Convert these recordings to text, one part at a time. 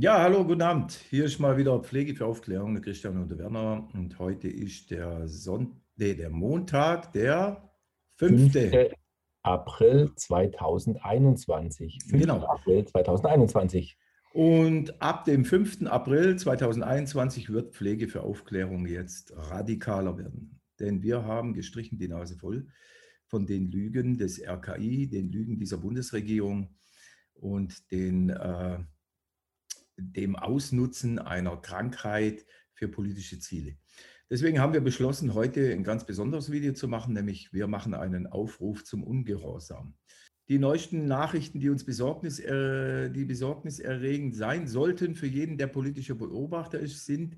Ja, hallo, guten Abend. Hier ist mal wieder Pflege für Aufklärung, der Christian und der Werner. Und heute ist der, Son nee, der Montag, der 5. 5. April 2021. 5. Genau. April 2021. Und ab dem 5. April 2021 wird Pflege für Aufklärung jetzt radikaler werden. Denn wir haben gestrichen die Nase voll von den Lügen des RKI, den Lügen dieser Bundesregierung und den äh, dem Ausnutzen einer Krankheit für politische Ziele. Deswegen haben wir beschlossen, heute ein ganz besonderes Video zu machen, nämlich wir machen einen Aufruf zum Ungehorsam. Die neuesten Nachrichten, die uns Besorgnis, äh, die besorgniserregend sein sollten für jeden, der politischer Beobachter ist, sind,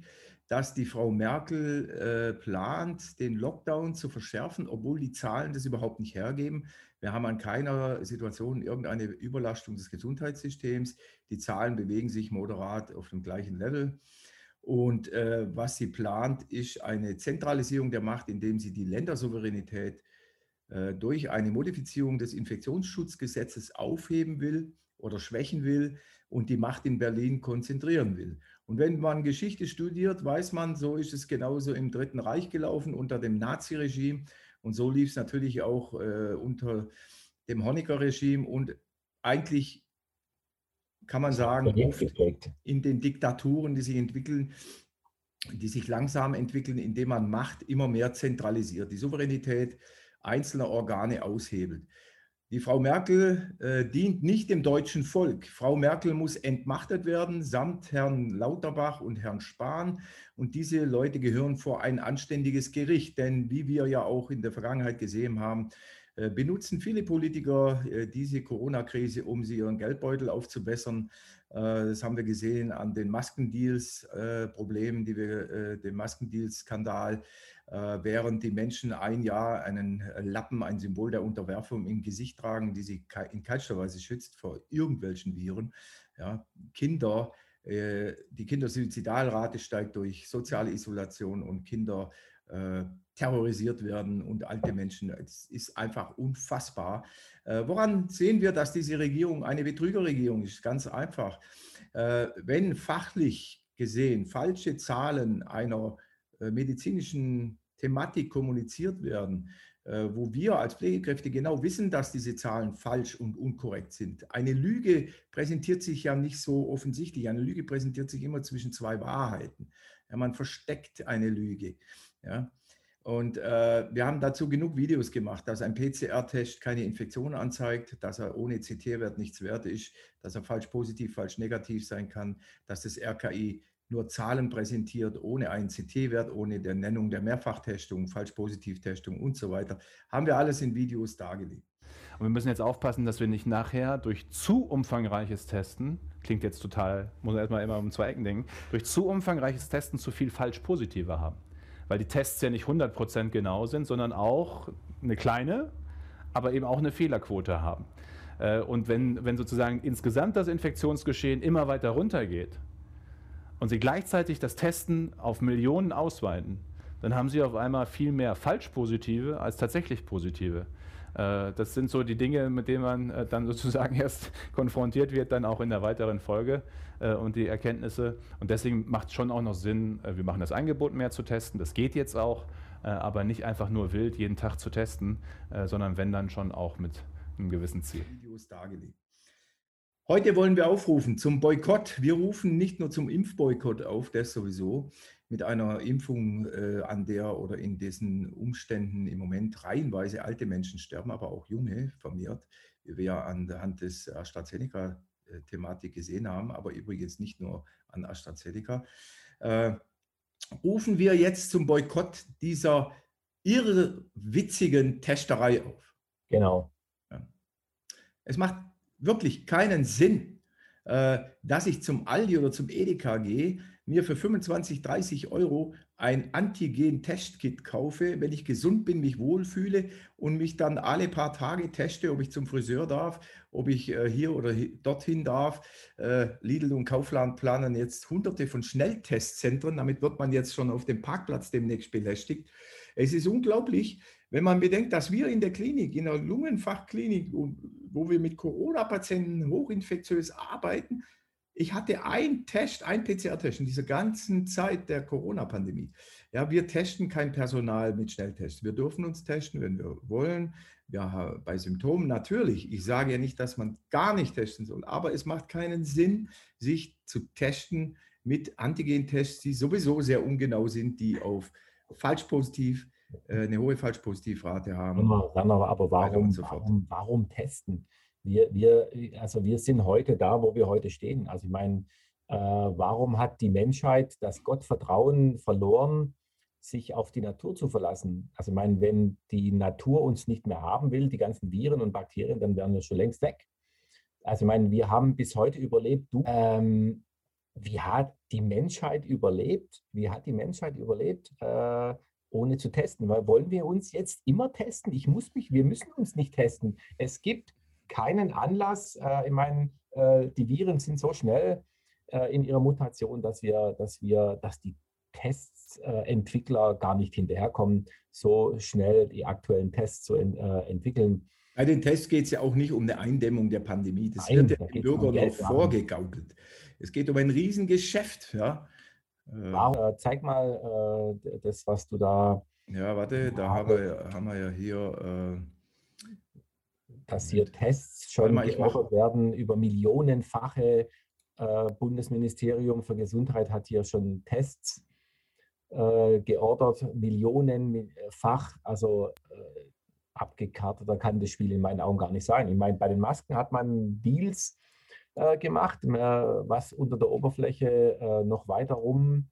dass die Frau Merkel äh, plant, den Lockdown zu verschärfen, obwohl die Zahlen das überhaupt nicht hergeben. Wir haben an keiner Situation irgendeine Überlastung des Gesundheitssystems. Die Zahlen bewegen sich moderat auf dem gleichen Level. Und äh, was sie plant, ist eine Zentralisierung der Macht, indem sie die Ländersouveränität äh, durch eine Modifizierung des Infektionsschutzgesetzes aufheben will oder schwächen will und die Macht in Berlin konzentrieren will. Und wenn man Geschichte studiert, weiß man, so ist es genauso im Dritten Reich gelaufen unter dem Naziregime. Und so lief es natürlich auch äh, unter dem Honecker-Regime und eigentlich kann man sagen, oft in den Diktaturen, die sich entwickeln, die sich langsam entwickeln, indem man Macht immer mehr zentralisiert, die Souveränität einzelner Organe aushebelt. Die Frau Merkel äh, dient nicht dem deutschen Volk. Frau Merkel muss entmachtet werden, samt Herrn Lauterbach und Herrn Spahn. Und diese Leute gehören vor ein anständiges Gericht. Denn wie wir ja auch in der Vergangenheit gesehen haben, äh, benutzen viele Politiker äh, diese Corona-Krise, um sie ihren Geldbeutel aufzubessern. Äh, das haben wir gesehen an den Maskendeals-Problemen, die wir, den Maskendeals-Skandal, während die Menschen ein Jahr einen Lappen, ein Symbol der Unterwerfung im Gesicht tragen, die sie in keinster Weise schützt vor irgendwelchen Viren. Ja, Kinder, die Kindersuizidalrate steigt durch soziale Isolation und Kinder äh, terrorisiert werden und alte Menschen. Es ist einfach unfassbar. Äh, woran sehen wir, dass diese Regierung eine Betrügerregierung ist? Ganz einfach. Äh, wenn fachlich gesehen falsche Zahlen einer medizinischen Thematik kommuniziert werden, wo wir als Pflegekräfte genau wissen, dass diese Zahlen falsch und unkorrekt sind. Eine Lüge präsentiert sich ja nicht so offensichtlich. Eine Lüge präsentiert sich immer zwischen zwei Wahrheiten. Ja, man versteckt eine Lüge. Ja? Und äh, wir haben dazu genug Videos gemacht, dass ein PCR-Test keine Infektion anzeigt, dass er ohne CT-Wert nichts wert ist, dass er falsch positiv, falsch negativ sein kann, dass das RKI nur Zahlen präsentiert, ohne einen CT-Wert, ohne der Nennung der Mehrfachtestung, Falsch-Positiv-Testung und so weiter. Haben wir alles in Videos dargelegt. Und wir müssen jetzt aufpassen, dass wir nicht nachher durch zu umfangreiches Testen, klingt jetzt total, muss man erstmal immer um zwei Ecken denken, durch zu umfangreiches Testen zu viel Falsch-Positive haben weil die Tests ja nicht 100% genau sind, sondern auch eine kleine, aber eben auch eine Fehlerquote haben. Äh, und wenn, wenn sozusagen insgesamt das Infektionsgeschehen immer weiter runtergeht und Sie gleichzeitig das Testen auf Millionen ausweiten, dann haben Sie auf einmal viel mehr Falschpositive als tatsächlich Positive. Äh, das sind so die Dinge, mit denen man äh, dann sozusagen erst konfrontiert wird, dann auch in der weiteren Folge äh, und die Erkenntnisse. Und deswegen macht es schon auch noch Sinn, wir machen das Angebot mehr zu testen. Das geht jetzt auch, aber nicht einfach nur wild jeden Tag zu testen, sondern wenn dann schon auch mit einem gewissen Ziel. Heute wollen wir aufrufen zum Boykott. Wir rufen nicht nur zum Impfboykott auf, das sowieso mit einer Impfung, äh, an der oder in dessen Umständen im Moment reihenweise alte Menschen sterben, aber auch junge vermehrt, wie wir ja anhand des AstraZeneca-Thematik gesehen haben, aber übrigens nicht nur an AstraZeneca. Äh, rufen wir jetzt zum Boykott dieser irrwitzigen Testerei auf. Genau. Ja. Es macht wirklich keinen Sinn, äh, dass ich zum Aldi oder zum Edeka gehe, mir für 25, 30 Euro ein Antigen-Testkit kaufe, wenn ich gesund bin, mich wohlfühle und mich dann alle paar Tage teste, ob ich zum Friseur darf, ob ich äh, hier oder dorthin darf. Äh, Lidl und Kaufland planen jetzt hunderte von Schnelltestzentren. Damit wird man jetzt schon auf dem Parkplatz demnächst belästigt. Es ist unglaublich, wenn man bedenkt, dass wir in der Klinik, in der Lungenfachklinik, wo wir mit Corona-Patienten hochinfektiös arbeiten, Ich hatte ein Test, ein PCR-Test in dieser ganzen Zeit der Corona-Pandemie. Ja, wir testen kein Personal mit Schnelltests. Wir dürfen uns testen, wenn wir wollen. Ja, bei Symptomen natürlich. Ich sage ja nicht, dass man gar nicht testen soll, aber es macht keinen Sinn, sich zu testen mit Antigen-Tests, die sowieso sehr ungenau sind, die auf falsch positiv, äh, eine hohe Falschpositivrate haben. Aber, aber warum, so warum, warum testen? Wir, wir, also wir sind heute da, wo wir heute stehen. Also ich meine, äh, warum hat die Menschheit das Gottvertrauen verloren, sich auf die Natur zu verlassen? Also ich meine, wenn die Natur uns nicht mehr haben will, die ganzen Viren und Bakterien, dann wären wir schon längst weg. Also ich meine, wir haben bis heute überlebt. Du, ähm, wie hat die Menschheit überlebt? Wie hat die Menschheit überlebt, äh, ohne zu testen? Weil wollen wir uns jetzt immer testen? Ich muss mich, wir müssen uns nicht testen. Es gibt keinen Anlass. Äh, ich meine, äh, die Viren sind so schnell äh, in ihrer Mutation, dass wir, dass wir, dass die Testentwickler gar nicht hinterherkommen, so schnell die aktuellen Tests zu entwickeln. Bei den Tests geht es ja auch nicht um eine Eindämmung der Pandemie. Das Nein, wird den Bürgern noch vorgegaukelt. Es geht um ein Riesengeschäft. Ja. Wow, zeig mal das, was du da. Ja, warte, da haben wir, haben wir ja hier. Äh, dass hier Tests schon geordert werden über millionenfache. Äh, Bundesministerium für Gesundheit hat hier schon Tests äh, geordert, millionenfach. Also äh, abgekarteter kann das Spiel in meinen Augen gar nicht sein. Ich meine, bei den Masken hat man Deals äh, gemacht, äh, was unter der Oberfläche äh, noch weiter rum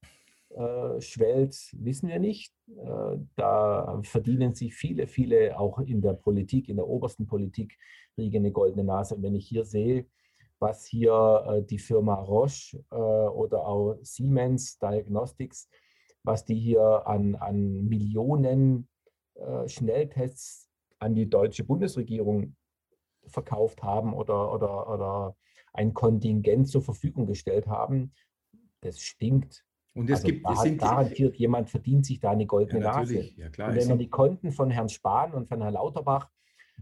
äh, schwellt, wissen wir nicht. Äh, da verdienen sich viele, viele auch in der Politik, in der obersten Politik, Riege eine goldene Nase. Und wenn ich hier sehe, was hier äh, die Firma Roche oder auch Siemens Diagnostics, was die hier an, an Millionen Schnelltests an die deutsche Bundesregierung verkauft haben oder, oder, oder ein Kontingent zur Verfügung gestellt haben, das stinkt. Und es also gibt es sind garantiert jemand verdient sich da eine goldene ja, Nase. Ja, klar, und wenn man die Konten von Herrn Spahn und von Herrn Lauterbach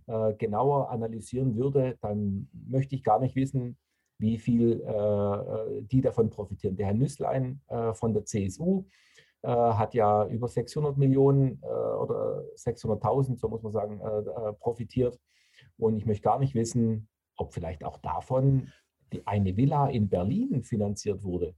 äh, genauer analysieren würde, dann möchte ich gar nicht wissen, wie viel äh, äh die davon profitieren. Der Herr Nüßlein äh, von der CSU äh, hat ja über 600 Millionen äh, oder 600.000, so muss man sagen, profitiert. Und ich möchte gar nicht wissen, ob vielleicht auch davon die, eine Villa in Berlin finanziert wurde.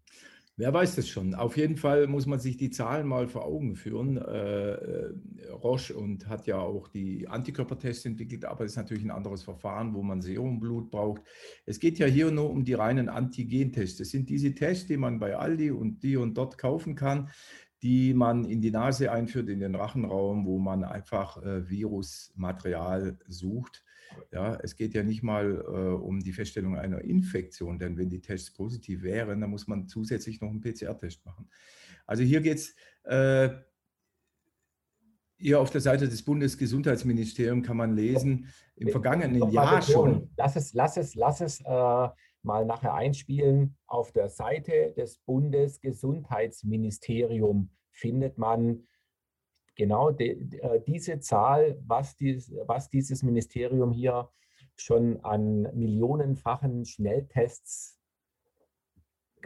Wer weiß das schon. Auf jeden Fall muss man sich die Zahlen mal vor Augen führen. Äh, äh, Roche und hat ja auch die Antikörpertests entwickelt, aber es ist natürlich ein anderes Verfahren, wo man Serumblut braucht. Es geht ja hier nur um die reinen Antigentests. Das sind diese Tests, die man bei Aldi und die und dort kaufen kann, die man in die Nase einführt, in den Rachenraum, wo man einfach äh, Virusmaterial sucht ja, es geht ja nicht mal äh, um die Feststellung einer Infektion, denn wenn die Tests positiv wären, dann muss man zusätzlich noch einen PCR-Test machen. Also hier geht es, äh, hier auf der Seite des Bundesgesundheitsministeriums kann man lesen, im vergangenen Jahr schon. Lass es, lass es, lass es äh, mal nachher einspielen. Auf der Seite des Bundesgesundheitsministeriums findet man genau de, äh, diese Zahl, was, dies, was dieses Ministerium hier schon an millionenfachen Schnelltests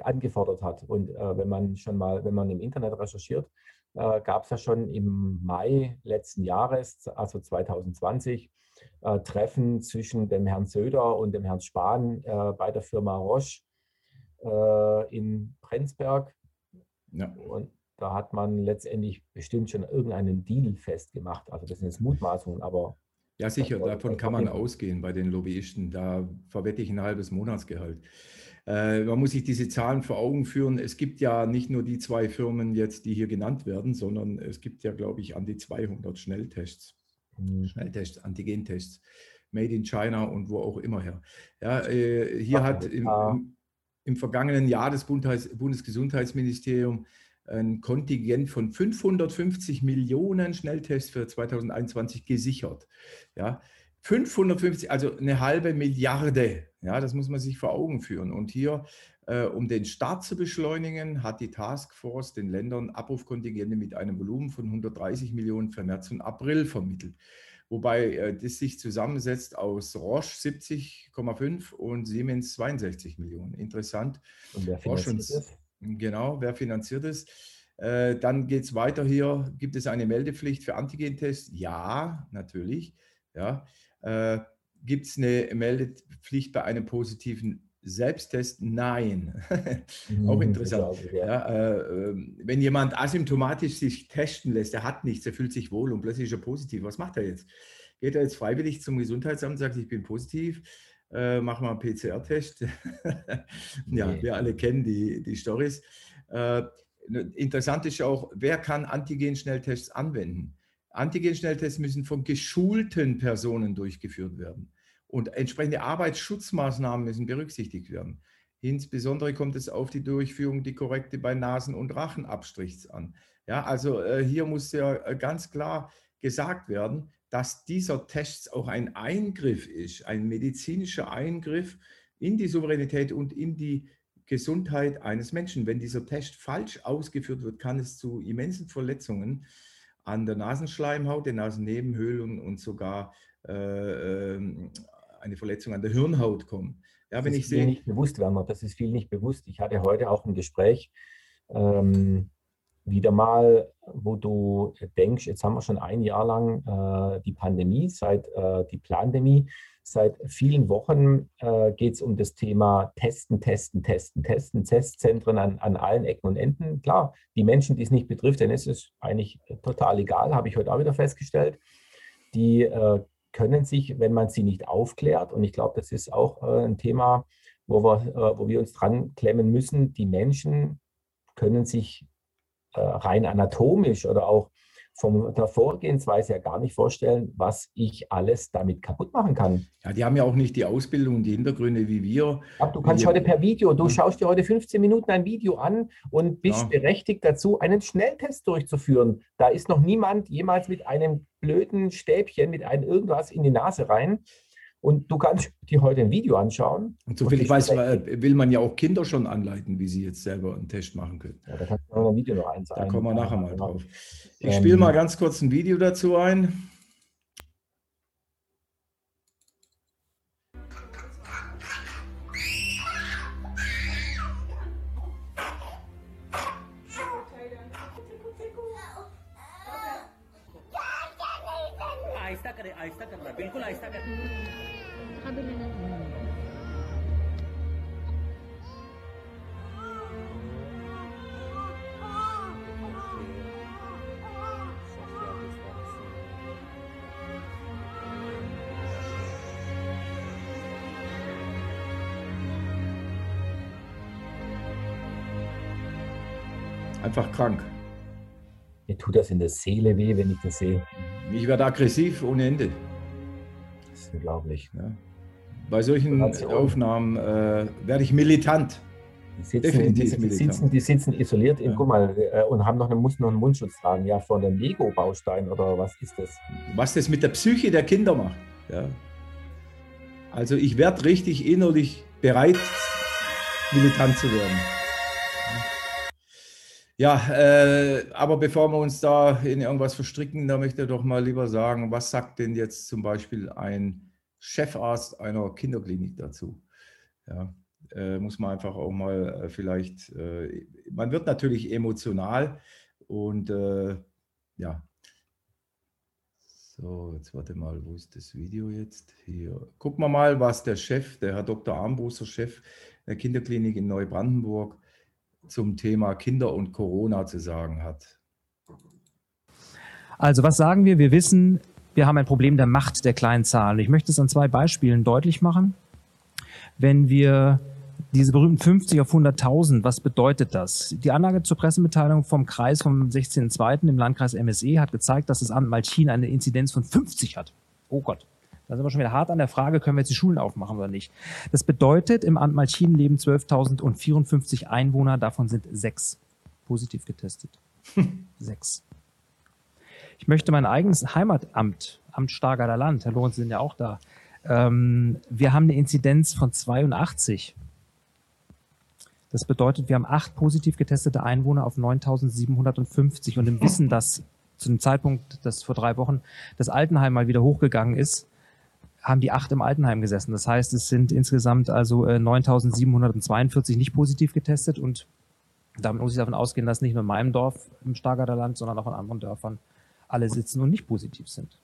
angefordert hat. Und äh, wenn man schon mal, wenn man im Internet recherchiert, äh, gab es ja schon im Mai letzten Jahres, also 2020, äh, Treffen zwischen dem Herrn Söder und dem Herrn Spahn äh, bei der Firma Roche äh, in Prenzberg. Ja. Und da hat man letztendlich bestimmt schon irgendeinen Deal festgemacht. Also das sind jetzt Mutmaßungen, aber. Ja, sicher, davon kann man ausgehen bei den Lobbyisten. Da verwette ich ein halbes Monatsgehalt. Äh, man muss sich diese Zahlen vor Augen führen. Es gibt ja nicht nur die zwei Firmen jetzt, die hier genannt werden, sondern es gibt ja, glaube ich, an die 200 Schnelltests. Mhm. Schnelltests, Antigentests, made in China und wo auch immer her. Ja, äh, hier Ach, hat im, im, im, vergangenen Jahr das Bundesgesundheitsministerium ein Kontingent von 550 Millionen Schnelltests für 2021 gesichert. Ja, 550, also eine halbe Milliarde. Ja, das muss man sich vor Augen führen. Und hier, äh, um den Start zu beschleunigen, hat die Taskforce den Ländern Abrufkontingente mit einem Volumen von 130 Millionen für März und April vermittelt. wobei äh, das sich zusammensetzt aus Roche 70,5 und Siemens 62 Millionen. Interessant. Und wer finanziert das? Genau, wer finanziert es? Äh, dann geht es weiter hier. Gibt es eine Meldepflicht für Antigentests? Ja, natürlich. Ja. Äh, Gibt es eine Meldepflicht bei einem positiven Selbsttest? Nein. Auch mhm, interessant. Ja, äh, ähm, wenn jemand asymptomatisch sich testen lässt, er hat nichts, er fühlt sich wohl und plötzlich ist er positiv, was macht er jetzt? Geht er jetzt freiwillig zum Gesundheitsamt und sagt, ich bin positiv? Äh, mach mal einen PCR-Test. ja, nee. wir alle kennen die, die Stories. Äh, interessant ist auch, wer kann Antigen-Schnelltests anwenden? Antigen-Schnelltests müssen von geschulten Personen durchgeführt werden. Und entsprechende Arbeitsschutzmaßnahmen müssen berücksichtigt werden. Insbesondere kommt es auf die Durchführung, die korrekte bei Nasen- und Rachenabstrichs an. Ja, also äh, hier muss ja äh, ganz klar gesagt werden, dass dieser Test auch ein Eingriff ist, ein medizinischer Eingriff in die Souveränität und in die Gesundheit eines Menschen. Wenn dieser Test falsch ausgeführt wird, kann es zu immensen Verletzungen an der Nasenschleimhaut, den Nasennebenhöhlen und sogar äh, ähm, eine Verletzung an der Hirnhaut kommen. Ja, das wenn ist ich sehe, nicht bewusst, Werner, das ist viel nicht bewusst. Ich hatte heute auch ein Gespräch, ähm, wieder mal, wo du denkst, jetzt haben wir schon ein Jahr lang äh, die Pandemie, seit äh, die Plandemie. Seit vielen Wochen äh, geht es um das Thema Testen, Testen, Testen, Testen, Testzentren an, an allen Ecken und Enden. Klar, die Menschen, die es nicht betrifft, denen ist es eigentlich total egal, habe ich heute auch wieder festgestellt. Die äh, können sich, wenn man sie nicht aufklärt, und ich glaube, das ist auch äh, ein Thema, wo wir, äh, wo wir uns dran klemmen müssen, die Menschen können sich rein anatomisch oder auch von der Vorgehensweise ja gar nicht vorstellen, was ich alles damit kaputt machen kann. Ja, die haben ja auch nicht die Ausbildung und die Hintergründe wie wir. Aber du kannst heute per Video, du schaust dir heute 15 Minuten ein Video an und bist ja. berechtigt dazu, einen Schnelltest durchzuführen. Da ist noch niemand jemals mit einem blöden Stäbchen, mit einem irgendwas in die Nase rein. Und du kannst dir heute ein Video anschauen. Und soviel ich weiß, will man ja auch Kinder schon anleiten, wie sie jetzt selber einen Test machen können. Ja, da kannst du noch ein Video noch eins Da kommen wir nachher mal drauf. Ich ähm, spiele mal ganz kurz ein Video dazu ein. In der Seele weh, wenn ich das sehe. Ich werde aggressiv ohne Ende. Das ist unglaublich. Ja. Bei solchen Aufnahmen äh, werde ich militant. Die sitzen, Definitiv die, die, sitzen, die sitzen isoliert in, ja. guck mal, äh, und haben noch eine, muss noch einen Mundschutz tragen, ja, vor einem Lego-Baustein oder was ist das? Was das mit der Psyche der Kinder macht. Ja. Also ich werde richtig innerlich bereit, militant zu werden. Ja, äh, aber bevor wir uns da in irgendwas verstricken, da möchte ich doch mal lieber sagen, was sagt denn jetzt zum Beispiel ein Chefarzt einer Kinderklinik dazu? Ja, äh, muss man einfach auch mal äh, vielleicht, äh, man wird natürlich emotional und äh, ja. So, jetzt warte mal, wo ist das Video jetzt? Hier. Gucken wir mal, was der Chef, der Herr Dr. Armbruster, Chef der Kinderklinik in Neubrandenburg, zum Thema Kinder und Corona zu sagen hat? Also was sagen wir? Wir wissen, wir haben ein Problem der Macht der kleinen Zahlen. Ich möchte es an zwei Beispielen deutlich machen. Wenn wir diese berühmten 50 auf 100.000, was bedeutet das? Die Anlage zur Pressemitteilung vom Kreis vom 16.02. im Landkreis MSE hat gezeigt, dass das Amt Malchin eine Inzidenz von 50 hat. Oh Gott. Da sind wir schon wieder hart an der Frage, können wir jetzt die Schulen aufmachen oder nicht. Das bedeutet, im Amt Malchin leben 12.054 Einwohner, davon sind sechs positiv getestet. sechs. Ich möchte mein eigenes Heimatamt, Amt Stargarder Land, Herr Lorenz, sind ja auch da. Ähm, wir haben eine Inzidenz von 82. Das bedeutet, wir haben acht positiv getestete Einwohner auf 9.750 und im Wissen, dass zu dem Zeitpunkt, dass vor drei Wochen das Altenheim mal wieder hochgegangen ist, haben die acht im Altenheim gesessen. Das heißt, es sind insgesamt also 9.742 nicht positiv getestet und damit muss ich davon ausgehen, dass nicht nur in meinem Dorf im Stargarder Land, sondern auch in anderen Dörfern alle sitzen und nicht positiv sind.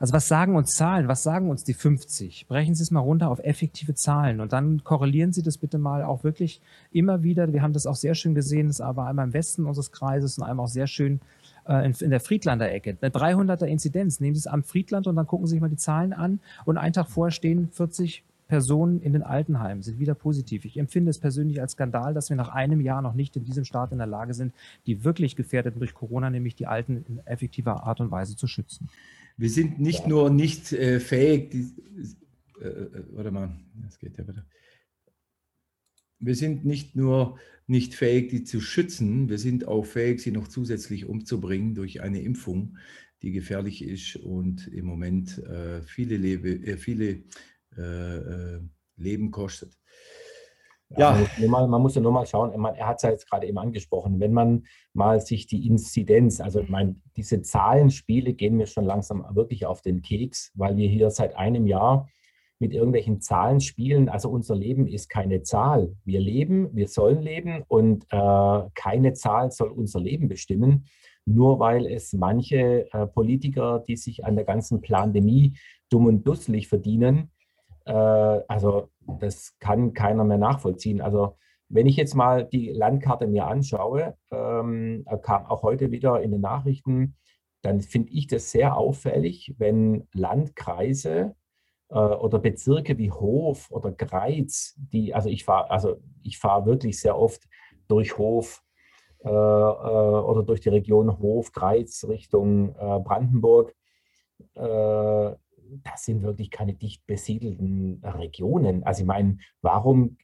Also was sagen uns Zahlen? Was sagen uns die 50? Brechen Sie es mal runter auf effektive Zahlen und dann korrelieren Sie das bitte mal auch wirklich immer wieder. Wir haben das auch sehr schön gesehen, das aber einmal im Westen unseres Kreises und einmal auch sehr schön äh, in, in, der Friedlander Ecke. Eine 300er Inzidenz. Nehmen Sie es am Friedland und dann gucken Sie sich mal die Zahlen an und einen Tag vorher stehen 40 Personen in den Altenheimen sind wieder positiv. Ich empfinde es persönlich als Skandal, dass wir nach einem Jahr noch nicht in diesem Staat in der Lage sind, die wirklich Gefährdeten durch Corona, nämlich die Alten, in effektiver Art und Weise zu schützen. Wir sind nicht nur nicht äh, fähig, die, äh, äh, warte mal, das geht ja wieder. Wir sind nicht nur nicht fähig, die zu schützen, wir sind auch fähig, sie noch zusätzlich umzubringen durch eine Impfung, die gefährlich ist und im Moment äh, viele, Lebe, äh, viele äh, äh, Leben kostet. Ja, ja. Man, man, muss ja nur mal schauen, man, er hat es ja jetzt gerade eben angesprochen, wenn man mal sich die Inzidenz, also ich meine, diese Zahlenspiele gehen mir schon langsam wirklich auf den Keks, weil wir hier seit einem Jahr mit irgendwelchen Zahlen spielen. Also unser Leben ist keine Zahl. Wir leben, wir sollen leben und äh, keine Zahl soll unser Leben bestimmen, nur weil es manche äh, Politiker, die sich an der ganzen Pandemie dumm und dusselig verdienen, äh, also das kann keiner mehr nachvollziehen. Also wenn ich jetzt mal die Landkarte mir anschaue, ähm, kam auch heute wieder in den Nachrichten, dann finde ich das sehr auffällig, wenn Landkreise äh, oder Bezirke wie Hof oder Greiz, die, also ich fahre, also ich fahre wirklich sehr oft durch Hof äh, äh, oder durch die Region Hof, Greiz Richtung äh, Brandenburg. Das sind wirklich keine dicht besiedelten Regionen. Also ich meine, warum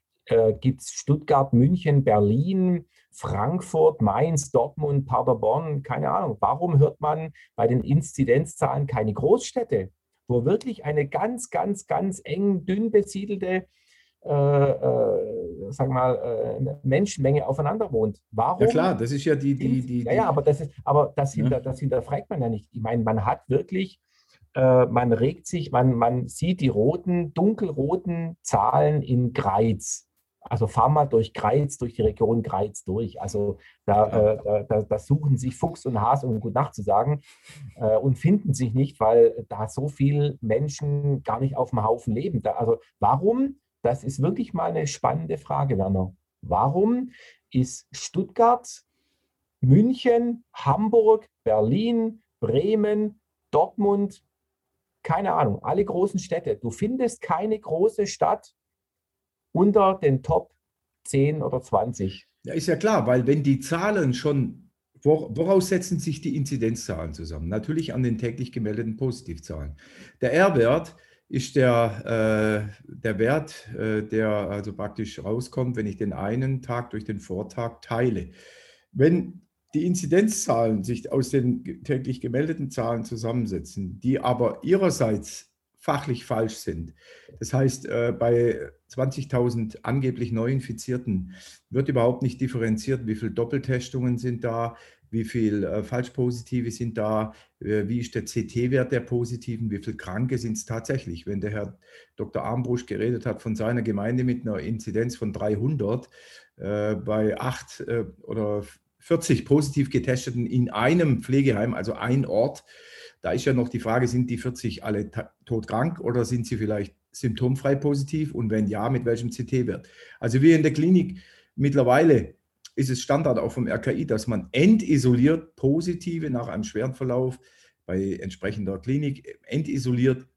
gibt es Stuttgart, München, Berlin, Frankfurt, Mainz, Dortmund, Paderborn, keine Ahnung. Warum hört man bei den Inzidenzzahlen keine Großstädte, wo wirklich eine ganz, ganz, ganz eng, dünn besiedelte äh, äh, sagen mal, äh, Menschenmenge aufeinander wohnt. Warum? Ja klar, das ist ja die, die, die. Ja, ja, aber das ist, aber das, hinter, das hinterfragt man ja nicht. Ich meine, man hat wirklich äh, man regt sich, man, man sieht die roten, dunkelroten Zahlen in Greiz. Also fahr mal durch Greiz, durch die Region Greiz durch. Also da, äh, da, da, suchen sich Fuchs und Hase, um Gut Nacht zu sagen, äh, und finden sich nicht, weil da so viele Menschen gar nicht auf dem Haufen leben. Da, also warum? Das ist wirklich mal eine spannende Frage, Werner. Warum ist Stuttgart, München, Hamburg, Berlin, Bremen, Dortmund, keine Ahnung, alle großen Städte. Du findest keine große Stadt unter den Top 10 oder 20. Ja, ist ja klar, weil wenn die Zahlen schon, woraus setzen sich die Inzidenzzahlen zusammen? Natürlich an den täglich gemeldeten Positivzahlen. Der R-Wert ist der, äh, der Wert, äh, der also praktisch rauskommt, wenn ich den einen Tag durch den Vortag teile. Wenn die Inzidenzzahlen sich aus den täglich gemeldeten Zahlen zusammensetzen, die aber ihrerseits fachlich falsch sind. Das heißt, äh, bei 20.000 angeblich Neuinfizierten wird überhaupt nicht differenziert, wie viele Doppeltestungen sind da, wie viele äh, Falschpositive sind da, äh, wie ist der CT-Wert der Positiven, wie viele Kranke sind es tatsächlich. Wenn der Herr Dr. Armbrusch geredet hat von seiner Gemeinde mit einer Inzidenz von 300, bei acht oder 40 positiv Getesteten in einem Pflegeheim, also ein Ort. Da ist ja noch die Frage, sind die 40 alle todkrank oder sind sie vielleicht symptomfrei positiv und wenn ja, mit welchem CT-Wert? Also wir in der Klinik mittlerweile ist es Standard auch vom RKI, dass man entisoliert Positive nach einem schweren Verlauf bei entsprechender Klinik entisoliert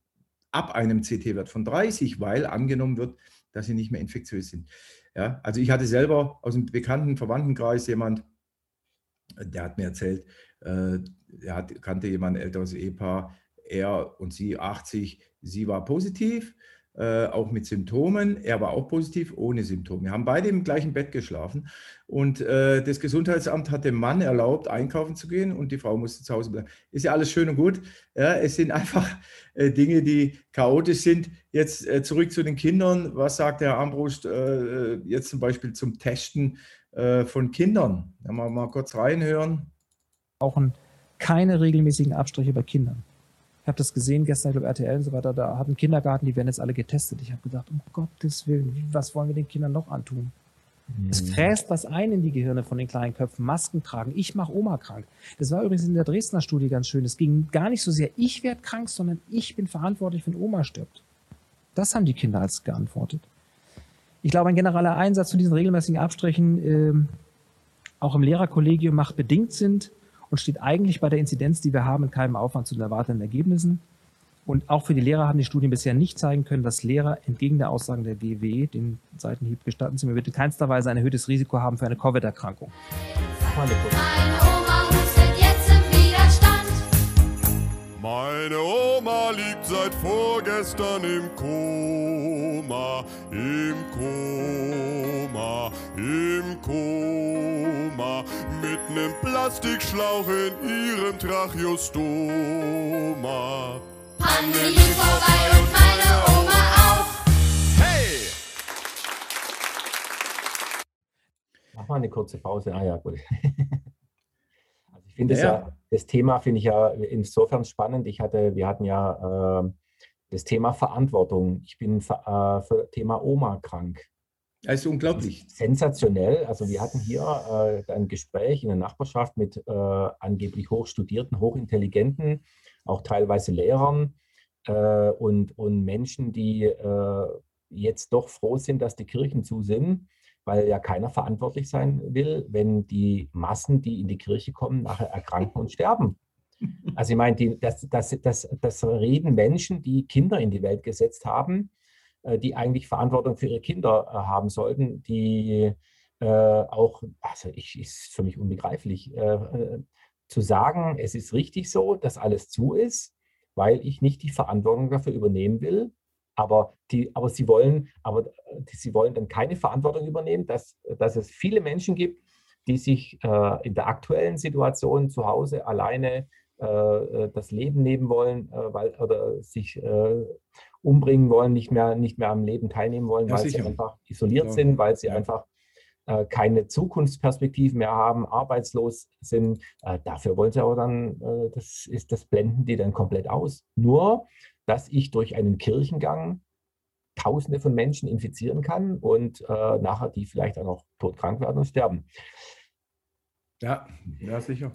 ab einem CT-Wert von 30, weil angenommen wird, dass sie nicht mehr infektiös sind. Ja, also ich hatte selber aus einem bekannten Verwandtenkreis jemand, der hat mir erzählt, äh, er hat, kannte jemand älteres Ehepaar, er und sie 80, sie war positiv, äh, auch mit Symptomen. Er war auch positiv, ohne Symptome. Wir haben beide im gleichen Bett geschlafen und äh, das Gesundheitsamt hat dem Mann erlaubt, einkaufen zu gehen und die Frau musste zu Hause bleiben. Ist ja alles schön und gut. Ja, es sind einfach äh, Dinge, die chaotisch sind. Jetzt äh, zurück zu den Kindern. Was sagt Herr Armbrucht äh, jetzt zum Beispiel zum Testen? Äh, von Kindern. Ja, mal, mal kurz reinhören. Auch ein keine regelmäßigen Abstriche bei Kindern. Ich habe das gesehen gestern, ich glaube RTL und so weiter, da hat ein Kindergarten, die werden jetzt alle getestet. Ich habe gedacht, um Gottes Willen, was wollen wir den Kindern noch antun? Es mhm. fräst was ein in die Gehirne von den kleinen Köpfen. Masken tragen. Ich mache Oma krank. Das war übrigens in der Dresdner Studie ganz schön. Es ging gar nicht so sehr, ich werde krank, sondern ich bin verantwortlich, wenn Oma stirbt. Das haben die Kinder als geantwortet. Ich glaube, ein genereller Einsatz zu diesen regelmäßigen Abstrichen, äh, auch im Lehrerkollegium, macht bedingt sind und steht eigentlich bei der Inzidenz, die wir haben, in keinem Aufwand zu den erwarteten Ergebnissen. Und auch für die Lehrer haben die Studien bisher nicht zeigen können, dass Lehrer entgegen der Aussagen der DW, den Seitenhieb gestatten Sie mir bitte, keinster Weise ein erhöhtes Risiko haben für eine Covid-Erkrankung. Meine Oma liegt seit vorgestern im Koma, im Koma, im Koma, mit nem Plastikschlauch in ihrem Tracheostoma. Pandemie vorbei und meine Oma auch. Hey! Mach mal eine kurze Pause. Ah ja, gut. Also ich finde ja, ja, das Thema finde ich ja insofern spannend. Ich hatte, wir hatten ja äh, das Thema Verantwortung. Ich bin für, äh, für Thema Oma krank. Das ist unglaublich. sensationell. Also wir hatten hier äh, ein Gespräch in der Nachbarschaft mit äh, angeblich hochstudierten, hochintelligenten auch teilweise Lehrern äh, und, und Menschen, die äh, jetzt doch froh sind, dass die Kirchen zu sind, weil ja keiner verantwortlich sein will, wenn die Massen, die in die Kirche kommen, nachher erkranken und sterben. Also ich meine, die, das, das, das, das reden Menschen, die Kinder in die Welt gesetzt haben, äh, die eigentlich Verantwortung für ihre Kinder äh, haben sollten, die äh, auch, also ich ist für mich unbegreiflich, äh, zu sagen, es ist richtig so, dass alles zu ist, weil ich nicht die Verantwortung dafür übernehmen will. Aber, die, aber, sie, wollen, aber die, sie wollen dann keine Verantwortung übernehmen, dass, dass es viele Menschen gibt, die sich äh, in der aktuellen Situation zu Hause alleine äh, äh das Leben nehmen wollen, äh, weil, oder sich äh, umbringen wollen, nicht mehr, nicht mehr am Leben teilnehmen wollen, ja, weil sicher. sie einfach isoliert ja. sind, weil sie ja. einfach äh, keine Zukunftsperspektiven mehr haben, arbeitslos sind. Äh, dafür wollen sie aber dann, äh, das ist, das blenden die dann komplett aus. Nur, dass ich durch einen Kirchengang Tausende von Menschen infizieren kann und äh, nachher die vielleicht auch noch todkrank werden und sterben. Ja, ja, sicher.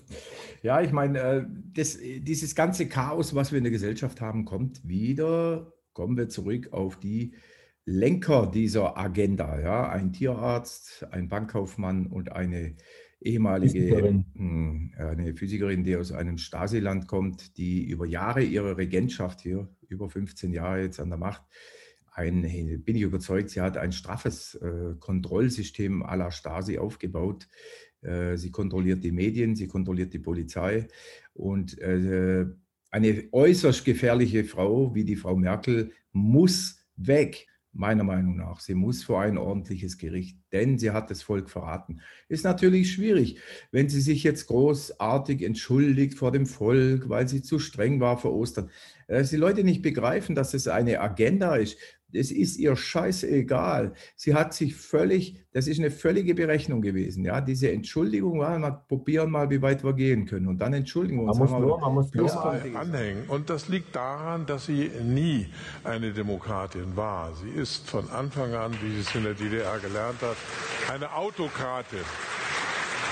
Ja, ich meine, das, dieses ganze Chaos, was wir in der Gesellschaft haben, kommt wieder, kommen wir zurück auf die Lenker dieser Agenda, ja, ein Tierarzt, ein Bankkaufmann und eine ehemalige Physikerin. Hm, eine Physikerin, die aus einem Stasi-Land kommt, die über Jahre ihrer Regentschaft hier, über 15 Jahre jetzt an der Macht, ein, bin ich überzeugt, sie hat ein straffes äh, Kontrollsystem à la Stasi aufgebaut. Äh, sie kontrolliert die Medien, sie kontrolliert die Polizei und äh, eine äußerst gefährliche Frau wie die Frau Merkel muss weg meiner Meinung nach. Sie muss vor ein ordentliches Gericht, denn sie hat das Volk verraten. Ist natürlich schwierig, wenn sie sich jetzt großartig entschuldigt vor dem Volk, weil sie zu streng war vor Ostern. Dass die Leute nicht begreifen, dass es eine Agenda ist, es ist ihr scheißegal. Sie hat sich völlig, das ist eine völlige Berechnung gewesen. Ja, diese Entschuldigung war, mal probieren mal, wie weit wir gehen können. Und dann entschuldigen wir uns. Man muss nur, man muss nur anhängen. Und das liegt daran, dass sie nie eine Demokratin war. Sie ist von Anfang an, wie sie es in der DDR gelernt hat, eine Autokratin.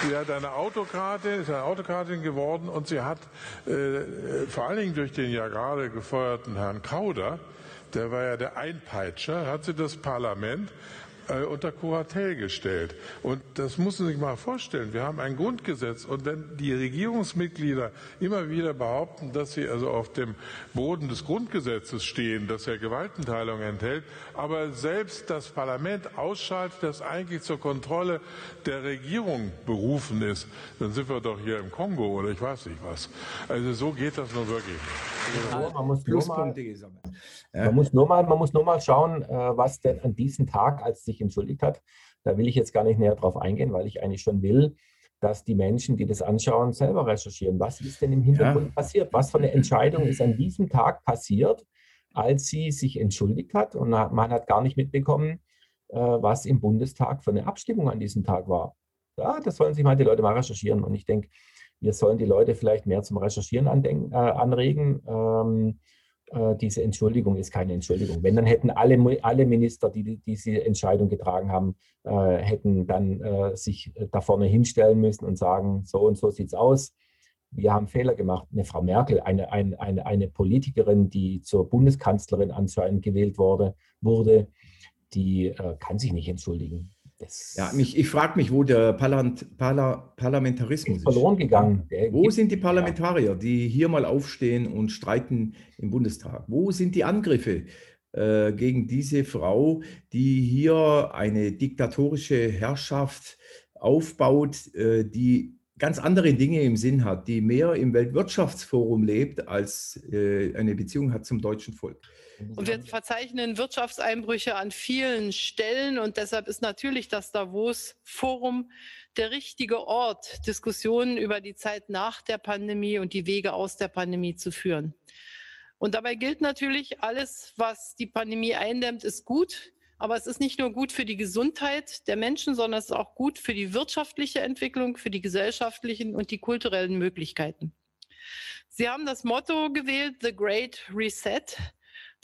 Sie hat eine Autokratin, ist eine Autokratin geworden und sie hat äh, vor allen Dingen durch den ja gerade gefeuerten Herrn Kauder der war ja der Einpeitscher, hat sie das Parlament äh, unter Kuratel gestellt. Und das muss man sich mal vorstellen. Wir haben ein Grundgesetz und wenn die Regierungsmitglieder immer wieder behaupten, dass sie also auf dem Boden des Grundgesetzes stehen, das ja Gewaltenteilung enthält, aber selbst das Parlament ausschaltet, das eigentlich zur Kontrolle der Regierung berufen ist, dann sind wir doch hier im Kongo oder ich weiß nicht was. Also so geht das nur wirklich. Ja, man muss. Man nur mal, man muss nur mal schauen, äh, was denn an diesem Tag, als sich entschuldigt hat, da will ich jetzt gar nicht näher drauf eingehen, weil ich eigentlich schon will, dass die Menschen, die das anschauen, selber recherchieren. Was ist denn im Hintergrund ja. passiert? Was für eine Entscheidung ist an diesem Tag passiert, als sie sich entschuldigt hat? Und man hat gar nicht mitbekommen, äh, was im Bundestag für eine Abstimmung an diesem Tag war. Ja, das sollen sich mal die Leute mal recherchieren. Und ich denke, wir sollen die Leute vielleicht mehr zum Recherchieren andenken, äh, anregen. Ähm, äh, diese Entschuldigung ist keine Entschuldigung. Wenn, dann hätten alle, alle Minister, die, die diese Entscheidung getragen haben, äh, hätten dann äh, sich da vorne hinstellen müssen und sagen, so und so sieht es aus. Wir haben Fehler gemacht. Eine Frau Merkel, eine, eine, eine, eine Politikerin, die zur Bundeskanzlerin anscheinend gewählt wurde, wurde die äh, kann sich nicht entschuldigen. Das ja, mich, ich frage mich, wo der Parlament, Parla, Parlamentarismus ist. Verloren gegangen. Der wo sind die Parlamentarier, die hier mal aufstehen und streiten im Bundestag? Wo sind die Angriffe äh, gegen diese Frau, die hier eine diktatorische Herrschaft aufbaut, äh, die ganz andere Dinge im Sinn hat, die mehr im Weltwirtschaftsforum lebt, als äh, eine Beziehung hat zum deutschen Volk? Und wir verzeichnen Wirtschaftseinbrüche an vielen Stellen und deshalb ist natürlich das Davos-Forum der richtige Ort, Diskussionen über die Zeit nach der Pandemie und die Wege aus der Pandemie zu führen. Und dabei gilt natürlich, alles, was die Pandemie eindämmt, ist gut. Aber es ist nicht nur gut für die Gesundheit der Menschen, sondern es ist auch gut für die wirtschaftliche Entwicklung, für die gesellschaftlichen und die kulturellen Möglichkeiten. Sie haben das Motto gewählt, The Great Reset.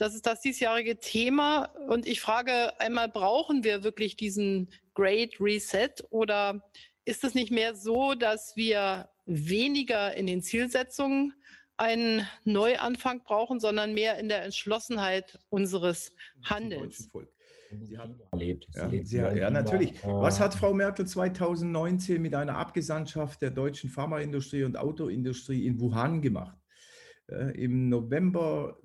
Das ist das diesjährige Thema. Und ich frage einmal, brauchen wir wirklich diesen Great Reset oder ist es nicht mehr so, dass wir weniger in den Zielsetzungen einen Neuanfang brauchen, sondern mehr in der Entschlossenheit unseres Handelns? Sie hat erlebt. Ja, sie, ja, natürlich. Was hat Frau Merkel 2019 mit einer Abgesandtschaft der deutschen Pharmaindustrie und Autoindustrie in Wuhan gemacht? Äh, Im November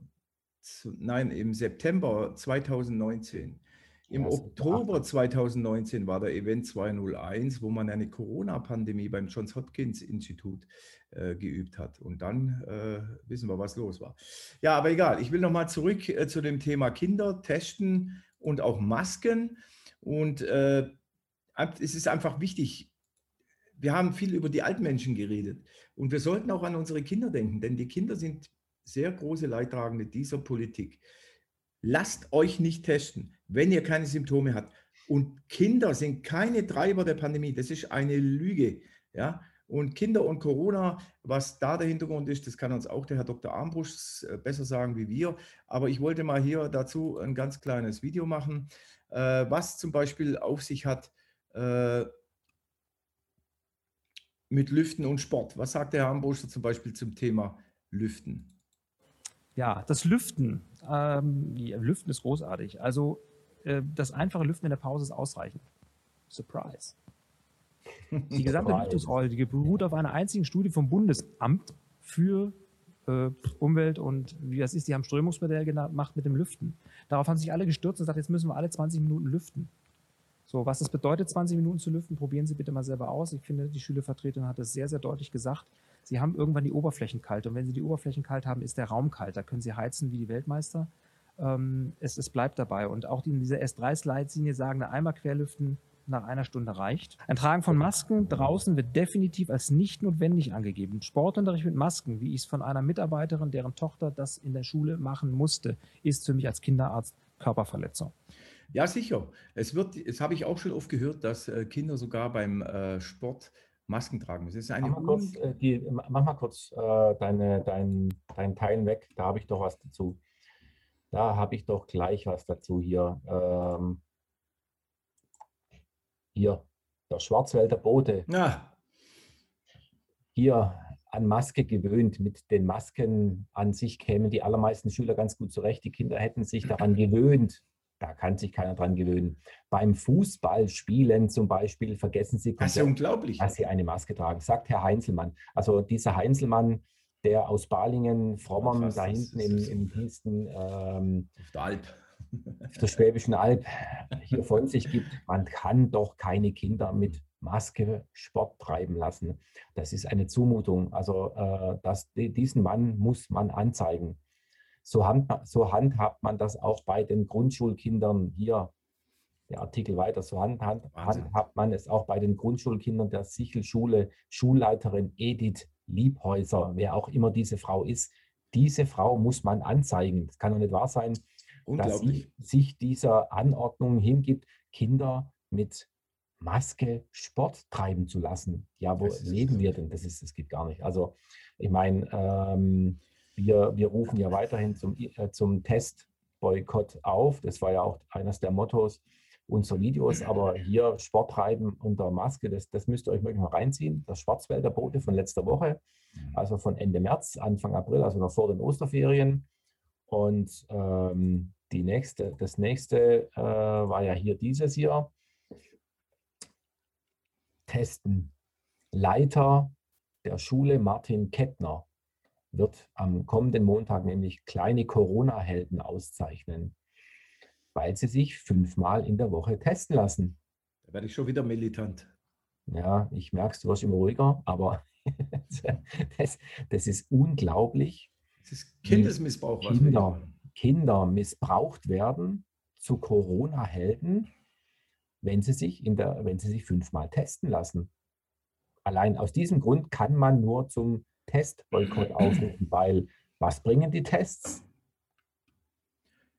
nein, im September 2019. Im ja, Oktober 2019 war der Event 201, wo man eine Corona-Pandemie beim Johns Hopkins Institut äh, geübt hat. Und dann äh, wissen wir, was los war. Ja, aber egal. Ich will nochmal zurück äh, zu dem Thema Kinder, Testen und auch Masken. Und äh, es ist einfach wichtig, wir haben viel über die Altmenschen geredet. Und wir sollten auch an unsere Kinder denken, denn die Kinder sind sehr große Leidtragende dieser Politik. Lasst euch nicht testen, wenn ihr keine Symptome habt. Und Kinder sind keine Treiber der Pandemie. Das ist eine Lüge. Ja? Und Kinder und Corona, was da der Hintergrund ist, das kann uns auch der Herr Dr. Armbrusch äh, besser sagen wie wir. Aber ich wollte mal hier dazu ein ganz kleines Video machen, äh, was zum Beispiel auf sich hat äh, mit Lüften und Sport. Was sagt der Herr Armbrusch zum Beispiel zum Thema Lüften? Ja, das Lüften. Ähm, Lüften ist großartig. Also äh, das einfache Lüften in der Pause ist ausreichend. Surprise. Die gesamte Lüftungsrolle, die beruht auf einer einzigen Studie vom Bundesamt für äh, Umwelt und wie das ist, die haben Strömungsmodell gemacht mit dem Lüften. Darauf haben sich alle gestürzt und gesagt, jetzt müssen wir alle 20 Minuten lüften. So, was das bedeutet, 20 Minuten zu lüften, probieren Sie bitte mal selber aus. Ich finde, die Schülervertretung hat es sehr, sehr deutlich gesagt. Sie haben irgendwann die Oberflächen kalt. Und wenn Sie die Oberflächen kalt haben, ist der Raum kalt. Da können Sie heizen wie die Weltmeister. Ähm, es, es bleibt dabei. Und auch in dieser S3-Leitlinie sagen, einmal querlüften nach einer Stunde reicht. Ein Tragen von Masken draußen wird definitiv als nicht notwendig angegeben. Sportunterricht mit Masken, wie ich es von einer Mitarbeiterin, deren Tochter das in der Schule machen musste, ist für mich als Kinderarzt Körperverletzung. Ja, sicher. Es wird, es habe ich auch schon oft gehört, dass äh, Kinder sogar beim äh, Sport Masken tragen müssen. mach, mal kurz, äh, die, mach mal kurz äh, deine, dein, dein Teil weg, da habe ich doch was dazu. Da habe ich doch gleich was dazu hier. Ähm, hier, der Schwarzwälder Bote. Ja. Hier an Maske gewöhnt. Mit den Masken an sich kämen die allermeisten Schüler ganz gut zurecht. Die Kinder hätten sich daran gewöhnt, da kann sich keiner dran gewöhnen. Beim Fußballspielen zum Beispiel vergessen Sie, das unglaublich. dass Sie eine Maske tragen, sagt Herr Heinzelmann. Also dieser Heinzelmann, der aus Balingen, Frommern, ja, da hinten im, im tiefsten ähm, auf der Alp. auf der Schwäbischen Alb hier von sich gibt, man kann doch keine Kinder mit Maske Sport treiben lassen. Das ist eine Zumutung. Also äh, das, diesen Mann muss man anzeigen. So, hand, so handhabt man das auch bei den Grundschulkindern hier. Der Artikel weiter, so handhabt, handhabt man es auch bei den Grundschulkindern der Sichelschule, Schulleiterin Edith Liebhäuser, wer auch immer diese Frau ist. Diese Frau muss man anzeigen. Es kann doch nicht wahr sein, dass sie sich dieser Anordnung hingibt, Kinder mit Maske Sport treiben zu lassen. Ja, wo leben wir denn? Das, ist, das geht gar nicht. Also ich meine, ähm, wir, wir rufen ja weiterhin zum, äh, zum Testboykott auf. Das war ja auch eines der Mottos unserer Videos. Aber hier Sport treiben unter Maske, das, das müsst ihr euch wirklich mal reinziehen. Das Schwarzwälder Bote von letzter Woche, also von Ende März, Anfang April, also noch vor den Osterferien. Und ähm, die nächste, das nächste äh, war ja hier dieses Jahr. Testen. Leiter der Schule Martin Kettner wird am kommenden Montag nämlich kleine Corona-Helden auszeichnen, weil sie sich fünfmal in der Woche testen lassen. Da werde ich schon wieder militant. Ja, ich merke, du wirst immer ruhiger, aber das, das, ist unglaublich. Das ist Kindesmissbrauch. Kinder, Kinder missbraucht werden zu Corona-Helden, wenn sie sich in der, wenn sie sich fünfmal testen lassen. Allein aus diesem Grund kann man nur zum Testboykott aufrufen, weil was bringen die Tests?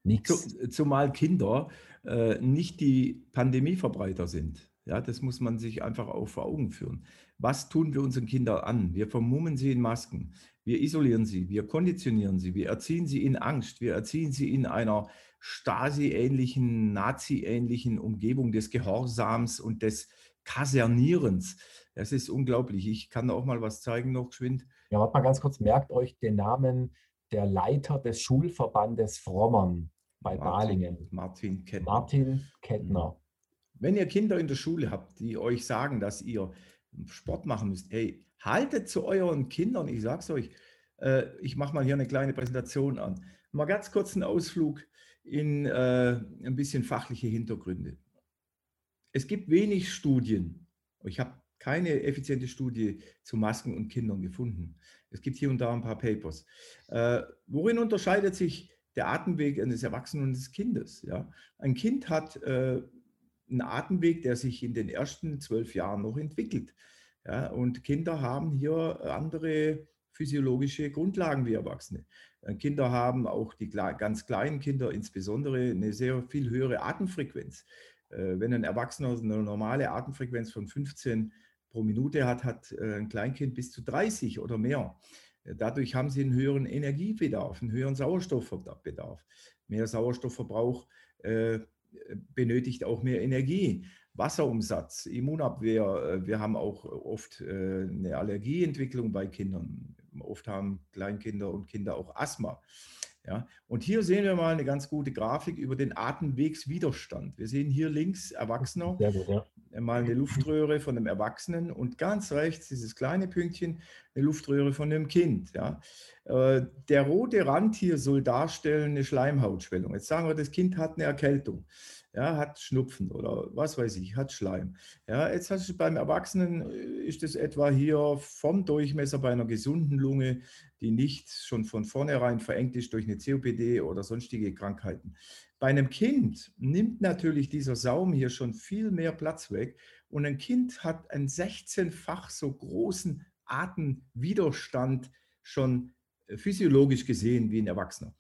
Nichts. Zumal Kinder äh, nicht die Pandemieverbreiter sind. Ja, das muss man sich einfach auch vor Augen führen. Was tun wir unseren Kindern an? Wir vermummen sie in Masken, wir isolieren sie, wir konditionieren sie, wir erziehen sie in Angst, wir erziehen sie in einer Stasi-ähnlichen, Nazi-ähnlichen Umgebung des Gehorsams und des Kasernierens. Das ist unglaublich. Ich kann auch mal was zeigen noch geschwind. Ja, warte mal ganz kurz, merkt euch den Namen der Leiter des Schulverbandes Frommern bei Martin, Balingen. Martin Kettner. Martin Kettner. Wenn ihr Kinder in der Schule habt, die euch sagen, dass ihr Sport machen müsst, hey, haltet zu euren Kindern, ich sag's euch, äh, ich mache mal hier eine kleine Präsentation an. Mal ganz kurz einen Ausflug in äh, ein bisschen fachliche Hintergründe. Es gibt wenig Studien. Ich habe keine effiziente Studie zu Masken und Kindern gefunden. Es gibt hier und da ein paar Papers. Äh, worin unterscheidet sich der Atemweg eines Erwachsenen und des Kindes? Ja? Ein Kind hat äh, einen Atemweg, der sich in den ersten zwölf Jahren noch entwickelt. Ja? Und Kinder haben hier andere physiologische Grundlagen wie Erwachsene. Äh, Kinder haben auch die ganz kleinen Kinder insbesondere eine sehr viel höhere Atemfrequenz. Äh, wenn ein Erwachsener eine normale Atemfrequenz von 15 pro Minute hat, hat äh, ein Kleinkind bis zu 30 oder mehr. Dadurch haben sie einen höheren Energiebedarf, einen höheren Sauerstoffbedarf. Mehr Sauerstoffverbrauch äh, benötigt auch mehr Energie. Wasserumsatz, Immunabwehr. Wir haben auch oft äh, eine Allergieentwicklung bei Kindern. Oft haben Kleinkinder und Kinder auch Asthma. Ja, und hier sehen wir mal eine ganz gute Grafik über den Atemwegswiderstand. Wir sehen hier links Erwachsener, gut, ja. mal eine Luftröhre von einem Erwachsenen und ganz rechts dieses kleine Pünktchen, eine Luftröhre von einem Kind. Ja. Äh, der rote Rand hier soll darstellen eine Schleimhautschwellung. Jetzt sagen wir, das Kind hat eine Erkältung ja, hat Schnupfen oder was weiß ich, hat Schleim. Ja, jetzt hast du beim Erwachsenen, äh, ist es etwa hier vom Durchmesser bei einer gesunden Lunge, die nicht schon von vornherein verengt ist durch eine COPD oder sonstige Krankheiten. Bei einem Kind nimmt natürlich dieser Saum hier schon viel mehr Platz weg und ein Kind hat einen 16-fach so großen Atemwiderstand schon äh, physiologisch gesehen wie ein Erwachsener.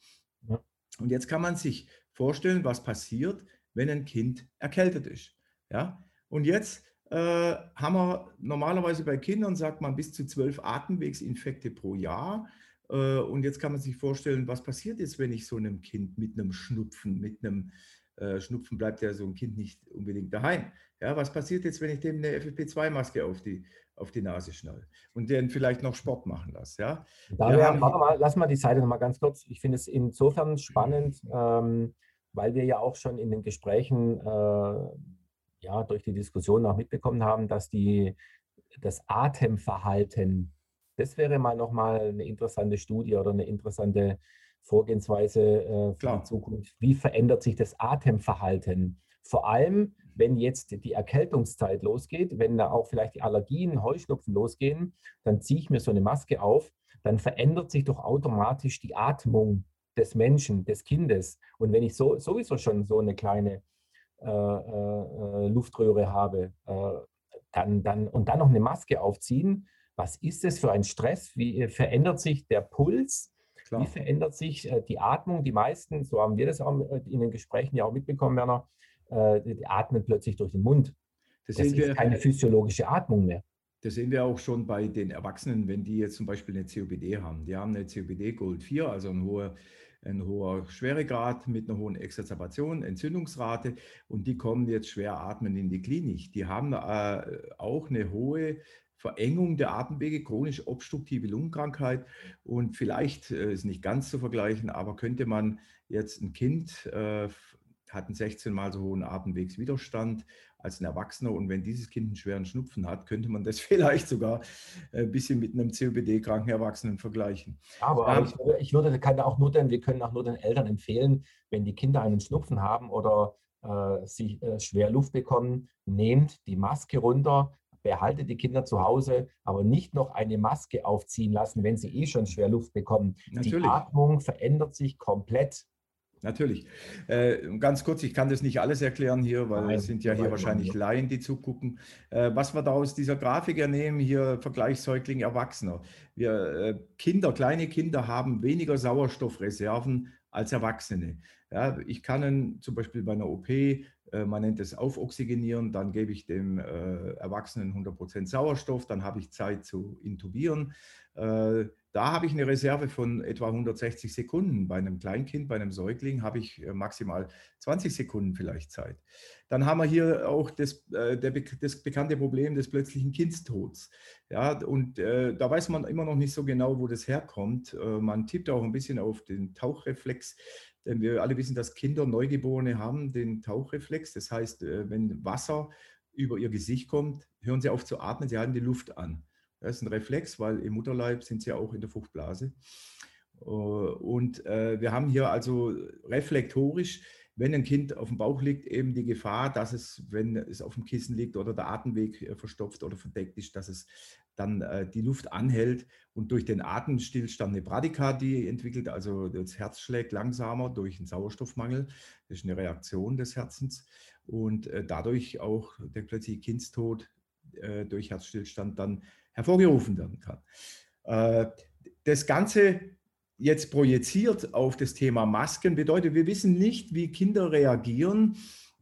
Ja. Und jetzt kann man sich vorstellen, was passiert, wenn ein Kind erkältet ist. Ja? Und jetzt äh, haben wir normalerweise bei Kindern, sagt man, bis zu zwölf Atemwegsinfekte pro Jahr. Äh, und jetzt kann man sich vorstellen, was passiert jetzt, wenn ich so einem Kind mit einem Schnupfen, mit einem äh, Schnupfen bleibt ja so ein Kind nicht unbedingt daheim. Ja, was passiert jetzt, wenn ich dem eine FFP2-Maske auf die, auf die Nase schnall und den vielleicht noch Sport machen lasse? Ja? Daher, warte mal, lass mal die Seite noch mal ganz kurz. Ich finde es insofern spannend, ähm, weil wir ja auch schon in den Gesprächen äh, ja, durch die Diskussion auch mitbekommen haben, dass die, das Atemverhalten, das wäre mal nochmal eine interessante Studie oder eine interessante Vorgehensweise äh, für Klar. die Zukunft. Wie verändert sich das Atemverhalten? Vor allem, wenn jetzt die Erkältungszeit losgeht, wenn da auch vielleicht die Allergien, Heuschnupfen losgehen, dann ziehe ich mir so eine Maske auf, dann verändert sich doch automatisch die Atmung des Menschen, des Kindes. Und wenn ich so, sowieso schon so eine kleine äh, äh, Luftröhre habe, äh, dann, dann, und dann noch eine Maske aufziehen, was ist das für ein Stress? Wie verändert sich der Puls? Klar. Wie verändert sich äh, die Atmung? Die meisten, so haben wir das auch in den Gesprächen ja auch mitbekommen, Werner, äh, die atmen plötzlich durch den Mund. Das, das ist wir, keine physiologische Atmung mehr. Das sehen wir auch schon bei den Erwachsenen, wenn die jetzt zum Beispiel eine COPD haben. Die haben eine COPD Gold 4, also ein hoher, ein hoher Schweregrad mit einer hohen Exazerbation, Entzündungsrate und die kommen jetzt schwer atmen in die Klinik. Die haben äh, auch eine hohe Verengung der Atemwege, chronisch obstruktive Lungenkrankheit. Und vielleicht äh, ist nicht ganz zu vergleichen, aber könnte man jetzt ein Kind, äh, hat einen 16 mal so hohen Atemwegswiderstand als ein Erwachsener. Und wenn dieses Kind einen schweren Schnupfen hat, könnte man das vielleicht sogar äh, ein bisschen mit einem COPD-kranken Erwachsenen vergleichen. Aber ähm, ich, würde, ich würde, kann auch nur den, wir können auch nur den Eltern empfehlen, wenn die Kinder einen Schnupfen haben oder äh, sie äh, schwer Luft bekommen, nehmt die Maske runter, behaltet die Kinder zu Hause, aber nicht noch eine Maske aufziehen lassen, wenn sie eh schon schwer Luft bekommen. Natürlich. Die Atmung verändert sich komplett. Natürlich. Äh, ganz kurz, ich kann das nicht alles erklären hier, weil es sind ja hier wahrscheinlich Laien, die zugucken. Äh, was wir da aus dieser Grafik ernehmen, hier Vergleichssäugling Erwachsener. Wir, äh, Kinder, kleine Kinder haben weniger Sauerstoffreserven als Erwachsene. Ja, ich kann zum Beispiel bei einer OP äh, man nennt es Aufoxygenieren, dann gebe ich dem äh, Erwachsenen 100% Sauerstoff, dann habe ich Zeit zu intubieren. Äh, da habe ich eine Reserve von etwa 160 Sekunden. Bei einem Kleinkind, bei einem Säugling habe ich maximal 20 Sekunden vielleicht Zeit. Dann haben wir hier auch das, der, das bekannte Problem des plötzlichen Kindstods. Ja, und äh, da weiß man immer noch nicht so genau, wo das herkommt. Äh, man tippt auch ein bisschen auf den Tauchreflex. Denn wir alle wissen, dass Kinder, Neugeborene haben den Tauchreflex. Das heißt, äh, wenn Wasser über ihr Gesicht kommt, hören sie auf zu atmen, sie halten die Luft an. Das ist ein Reflex, weil im Mutterleib sind sie auch in der Fruchtblase. Äh, und äh, wir haben hier also reflektorisch wenn ein Kind auf dem Bauch liegt, eben die Gefahr, dass es, wenn es auf dem Kissen liegt oder der Atemweg äh, verstopft oder verdeckt ist, dass es dann die Luft anhält und durch den Atemstillstand eine Bradykardie entwickelt, also das Herz schlägt langsamer durch einen Sauerstoffmangel. Das ist eine Reaktion des Herzens und dadurch auch der plötzliche Kindstod durch Herzstillstand dann hervorgerufen werden kann. Äh, das Ganze jetzt projiziert auf das Thema Masken bedeutet, wir wissen nicht, wie Kinder reagieren,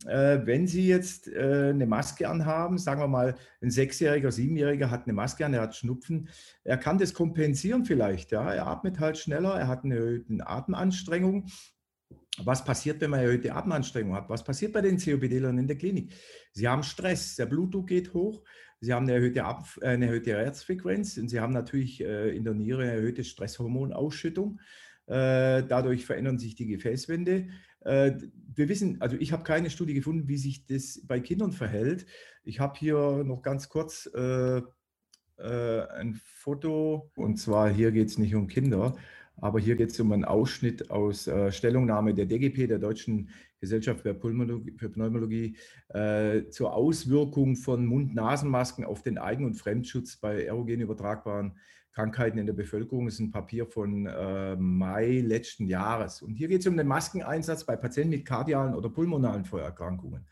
äh, wenn sie jetzt äh, eine Maske anhaben. Sagen wir mal, ein Sechsjähriger, Siebenjähriger hat eine Maske an, er hat Schnupfen. Er kann das kompensieren vielleicht. Ja? Er atmet halt schneller, er hat eine erhöhte Atemanstrengung. Was passiert, wenn man erhöhte Atemanstrengung hat? Was passiert bei den COPD-Lern in der Klinik? Sie haben Stress, der Blutdruck geht hoch, Sie haben eine erhöhte, Ab eine erhöhte Herzfrequenz und Sie haben natürlich äh, in der Niere eine erhöhte Stresshormonausschüttung. Äh, dadurch verändern sich die Gefäßwände. Äh, wir wissen, also ich habe keine Studie gefunden, wie sich das bei Kindern verhält. Ich habe hier noch ganz kurz äh, äh, ein Foto und zwar hier geht es nicht um Kinder, aber hier geht es um einen Ausschnitt aus äh, Stellungnahme der DGP, der Deutschen Gesellschaft für Pneumologie, für Pneumologie äh, zur Auswirkung von Mund-Nasen-Masken auf den Eigen- und Fremdschutz bei erogen übertragbaren Krankheiten in der Bevölkerung. Das ist ein Papier von äh, Mai letzten Jahres. Und hier geht es um den Maskeneinsatz bei Patienten mit kardialen oder pulmonalen Vorerkrankungen.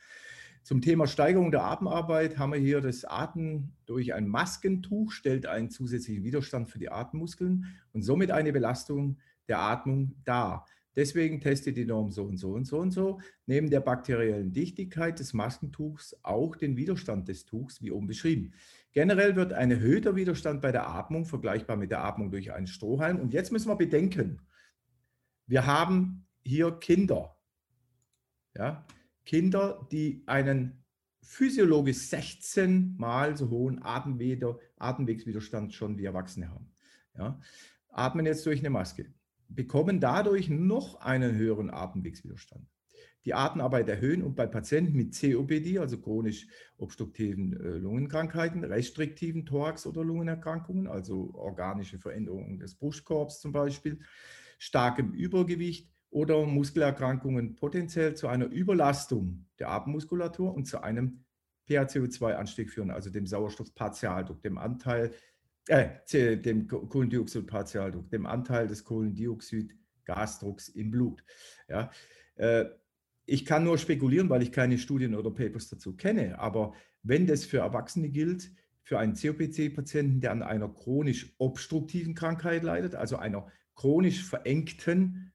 Zum Thema Steigerung der Atemarbeit haben wir hier das Atmen durch ein Maskentuch, stellt einen zusätzlichen Widerstand für die Atemmuskeln und somit eine Belastung der Atmung dar. Deswegen testet die Norm so und so und so und so. Neben der bakteriellen Dichtigkeit des Maskentuchs auch den Widerstand des Tuchs, wie oben beschrieben. Generell wird ein erhöhter Widerstand bei der Atmung vergleichbar mit der Atmung durch einen Strohhalm. Und jetzt müssen wir bedenken, wir haben hier Kinder. Ja, Kinder, die einen physiologisch 16 mal so hohen Atemwegswiderstand schon wie Erwachsene haben. Ja, atmen jetzt durch eine Maske, bekommen dadurch noch einen höheren Atemwegswiderstand. Die Atemarbeit erhöhen und bei Patienten mit COPD, also chronisch obstruktiven äh, Lungenkrankheiten, restriktiven Thorax- oder Lungenerkrankungen, also organische Veränderungen des Brustkorbs zum Beispiel, starkem Übergewicht, oder Muskelerkrankungen potenziell zu einer Überlastung der Atemmuskulatur und zu einem PaCO2-Anstieg führen, also dem Sauerstoffpartialdruck, dem Anteil, äh, dem Kohlendioxidpartialdruck, dem Anteil des Kohlendioxidgasdrucks im Blut. Ja, äh, ich kann nur spekulieren, weil ich keine Studien oder Papers dazu kenne, aber wenn das für Erwachsene gilt, für einen COPC-Patienten, der an einer chronisch obstruktiven Krankheit leidet, also einer chronisch verengten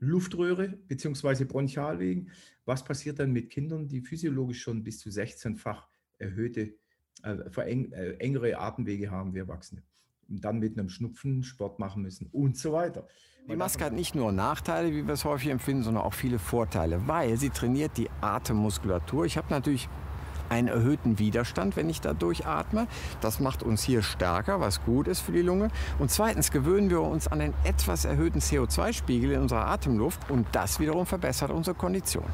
Luftröhre bzw. Bronchialwegen. Was passiert dann mit Kindern, die physiologisch schon bis zu 16-fach erhöhte, äh, vereng, äh, engere Atemwege haben wie Erwachsene. Und dann mit einem Schnupfen Sport machen müssen und so weiter. Die Maske hat nicht nur Nachteile, wie wir es häufig empfinden, sondern auch viele Vorteile, weil sie trainiert die Atemmuskulatur. Ich habe natürlich einen erhöhten Widerstand, wenn ich da durchatme. Das macht uns hier stärker, was gut ist für die Lunge. Und zweitens gewöhnen wir uns an einen etwas erhöhten CO2-Spiegel in unserer Atemluft und das wiederum verbessert unsere Kondition.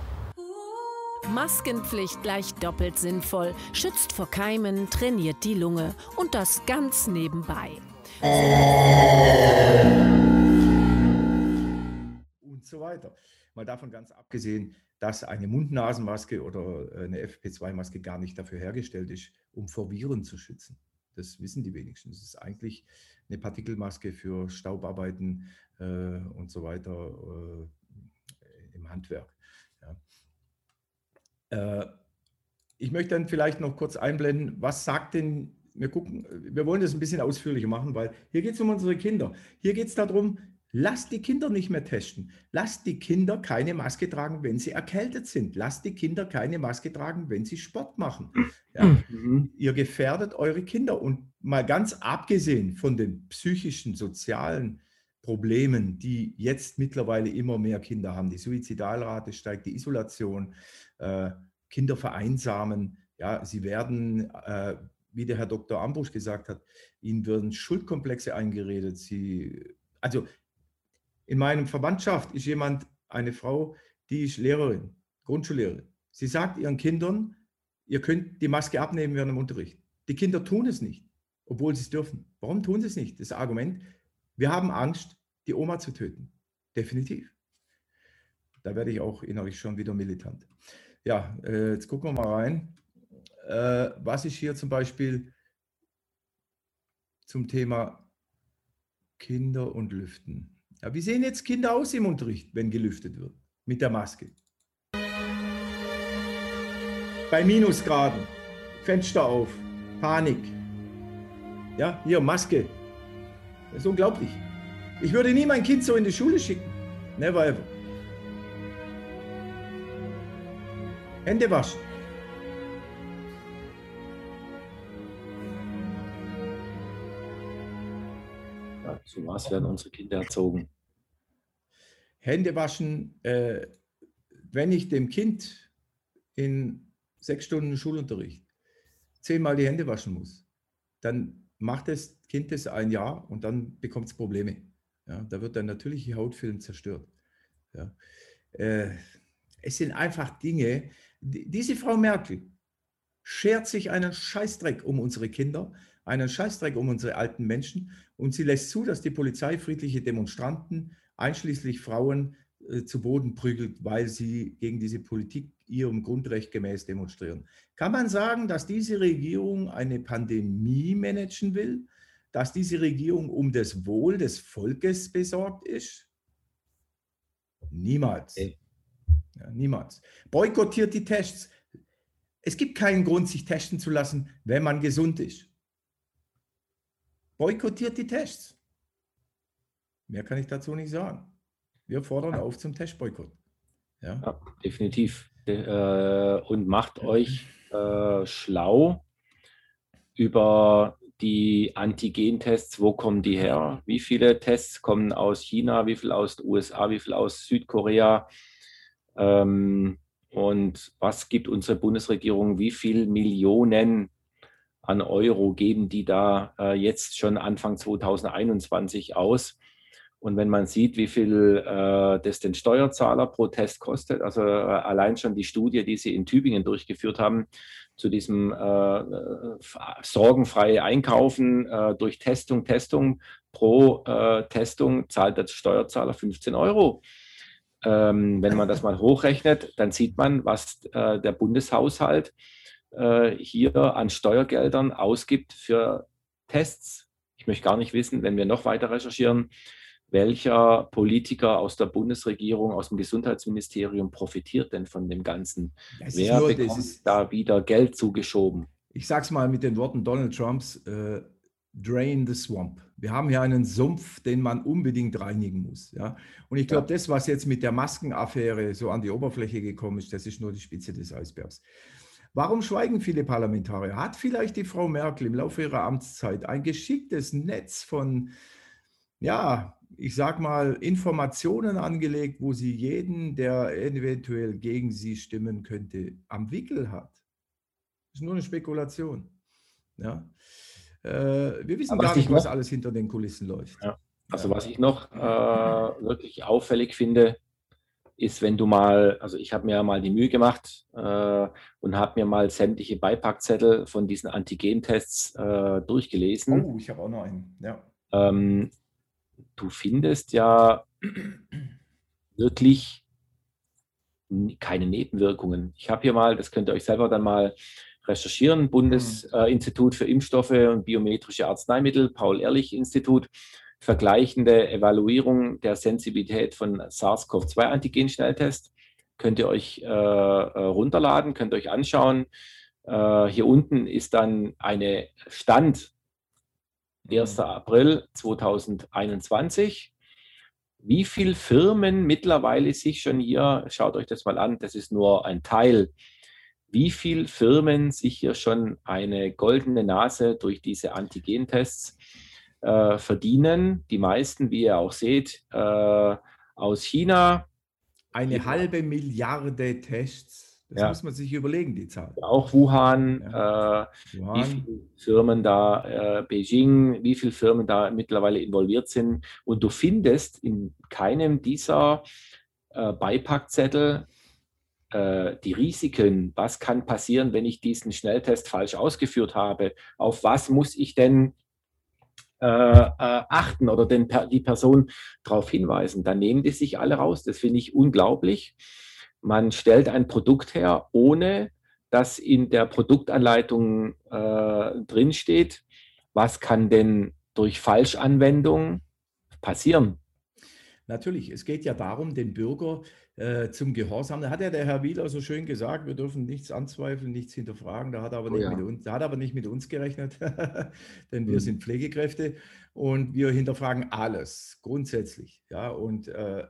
Maskenpflicht gleich doppelt sinnvoll, schützt vor Keimen, trainiert die Lunge und das ganz nebenbei. Und so weiter. Mal davon ganz abgesehen, dass eine Mund-Nasen-Maske oder äh, eine FP2-Maske gar nicht dafür hergestellt ist, um vor Viren zu schützen. Das wissen die wenigsten. Es ist eigentlich eine Partikelmaske für Staubarbeiten äh, und so weiter äh, im Handwerk. Äh, ich möchte dann vielleicht noch kurz einblenden, was sagt denn, wir gucken, wir wollen das ein bisschen ausführlicher machen, weil hier geht es um unsere Kinder. Hier geht es darum, Lasst die Kinder nicht mehr testen. Lasst die Kinder keine Maske tragen, wenn sie erkältet sind. Lasst die Kinder keine Maske tragen, wenn sie Sport machen. Ja, mhm. Ihr gefährdet eure Kinder. Und mal ganz abgesehen von den psychischen, sozialen Problemen, die jetzt mittlerweile immer mehr Kinder haben. Die Suizidalrate steigt, die Isolation, äh, Kinder vereinsamen. Ja, sie werden, äh, wie der Herr Dr. Ambusch gesagt hat, ihnen werden Schuldkomplexe eingeredet. Sie, also in meinem Verwandtschaft ist jemand, eine Frau, die ist Lehrerin, Grundschullehrerin. Sie sagt ihren Kindern, ihr könnt die Maske abnehmen während dem Unterricht. Die Kinder tun es nicht, obwohl sie es dürfen. Warum tun sie es nicht? Das Argument, wir haben Angst, die Oma zu töten. Definitiv. Da werde ich auch innerlich schon wieder militant. Ja, äh, jetzt gucken wir mal rein. Äh, was ist hier zum Beispiel zum Thema Kinder und Lüften? Ja, wie sehen jetzt Kinder aus im Unterricht, wenn gelüftet wird mit der Maske? Bei Minusgraden, Fenster auf, Panik. Ja, hier Maske. Das ist unglaublich. Ich würde nie mein Kind so in die Schule schicken. Never ever. Hände waschen. zu was werden unsere Kinder erzogen? Hände waschen, äh, wenn ich dem Kind in sechs Stunden Schulunterricht zehnmal die Hände waschen muss, dann macht das Kind das ein Jahr und dann bekommt es Probleme. Ja, da wird der natürliche Hautfilm zerstört. Ja. Äh, es sind einfach Dinge, die, diese Frau Merkel schert sich einen Scheißdreck um unsere Kinder, einen Scheißdreck um unsere alten Menschen und sie lässt zu, dass die Polizei friedliche Demonstranten, einschließlich Frauen, äh, zu Boden prügelt, weil sie gegen diese Politik ihrem Grundrecht gemäß demonstrieren. Kann man sagen, dass diese Regierung eine Pandemie managen will, dass diese Regierung um das Wohl des Volkes besorgt ist? Niemals. Ja, niemals. Boykottiert die Tests. Es gibt keinen Grund, sich testen zu lassen, wenn man gesund ist boykottiert die Tests. Mehr kann ich dazu nicht sagen. Wir fordern auf zum Testboykott. Ja. ja definitiv. Äh, und macht euch äh, schlau über die Antigen-Tests. Wo kommen die her? Wie viele Tests kommen aus China? Wie viel aus den USA? Wie viel aus Südkorea? Ähm, und was gibt unsere Bundesregierung? Wie viele Millionen an Euro geben die da äh, jetzt schon Anfang 2021 aus. Und wenn man sieht, wie viel äh, das den Steuerzahler pro Test kostet, also äh, allein schon die Studie, die sie in Tübingen durchgeführt haben, zu diesem äh, sorgenfreie Einkaufen äh, durch Testung, Testung pro äh, Testung zahlt der Steuerzahler 15 Euro. Ähm, wenn man das mal hochrechnet, dann sieht man, was der Bundeshaushalt äh, hier an Steuergeldern ausgibt für Tests. Ich möchte gar nicht wissen, wenn wir noch weiter recherchieren, welcher Politiker aus der Bundesregierung, aus dem Gesundheitsministerium profitiert denn von dem Ganzen? Wer nur, bekommt da wieder Geld zugeschoben? Ich sage es mal mit den Worten Donald Trumps, äh, drain the swamp. Wir haben hier einen Sumpf, den man unbedingt reinigen muss. Ja? Und ich glaube, ja. das, was jetzt mit der Maskenaffäre so an die Oberfläche gekommen ist, das ist nur die Spitze des Eisbergs. Warum schweigen viele Parlamentarier? Hat vielleicht die Frau Merkel im Laufe ihrer Amtszeit ein geschicktes Netz von, ja, ich sag mal, Informationen angelegt, wo sie jeden, der eventuell gegen sie stimmen könnte, am Wickel hat? Das ist nur eine Spekulation. Ja. Äh, wir wissen gar nicht, was alles hinter den Kulissen läuft. Ja. Also was ich noch äh, wirklich auffällig finde, ist, wenn du mal, also ich habe mir mal die Mühe gemacht äh, und habe mir mal sämtliche Beipackzettel von diesen Antigentests äh, durchgelesen. Oh, ich habe auch noch einen, ja. Ähm, du findest ja wirklich keine Nebenwirkungen. Ich habe hier mal, das könnt ihr euch selber dann mal recherchieren, Bundesinstitut für Impfstoffe und biometrische Arzneimittel, Paul-Ehrlich-Institut, vergleichende Evaluierung der Sensibilität von SARS-CoV-2-Antigen-Schnelltest. Könnt ihr euch äh, äh, runterladen, könnt ihr euch anschauen. Äh, hier unten ist dann eine Stand 1. Mhm. April 2021. Wie viele Firmen mittlerweile sich schon hier, schaut euch das mal an, das ist nur ein Teil, wie viele Firmen sich hier schon eine goldene Nase durch diese Antigentests äh, verdienen. Die meisten, wie ihr auch seht, äh, aus China. Eine halbe Milliarde Tests. Das ja. muss man sich überlegen, die Zahl. Auch Wuhan, ja. äh, Wuhan. wie viele Firmen da, äh, Beijing, wie viele Firmen da mittlerweile involviert sind. Und du findest in keinem dieser äh, Beipackzettel die Risiken, was kann passieren, wenn ich diesen Schnelltest falsch ausgeführt habe, auf was muss ich denn äh, äh, achten oder den, die Person darauf hinweisen. Dann nehmen die sich alle raus. Das finde ich unglaublich. Man stellt ein Produkt her, ohne dass in der Produktanleitung äh, drinsteht, was kann denn durch Falschanwendung passieren. Natürlich, es geht ja darum, den Bürger äh, zum Gehorsam. Da hat ja der Herr Wieler so schön gesagt, wir dürfen nichts anzweifeln, nichts hinterfragen. Da hat er aber, oh, nicht, ja. mit uns, hat aber nicht mit uns gerechnet, denn wir mhm. sind Pflegekräfte und wir hinterfragen alles grundsätzlich. Ja, und äh,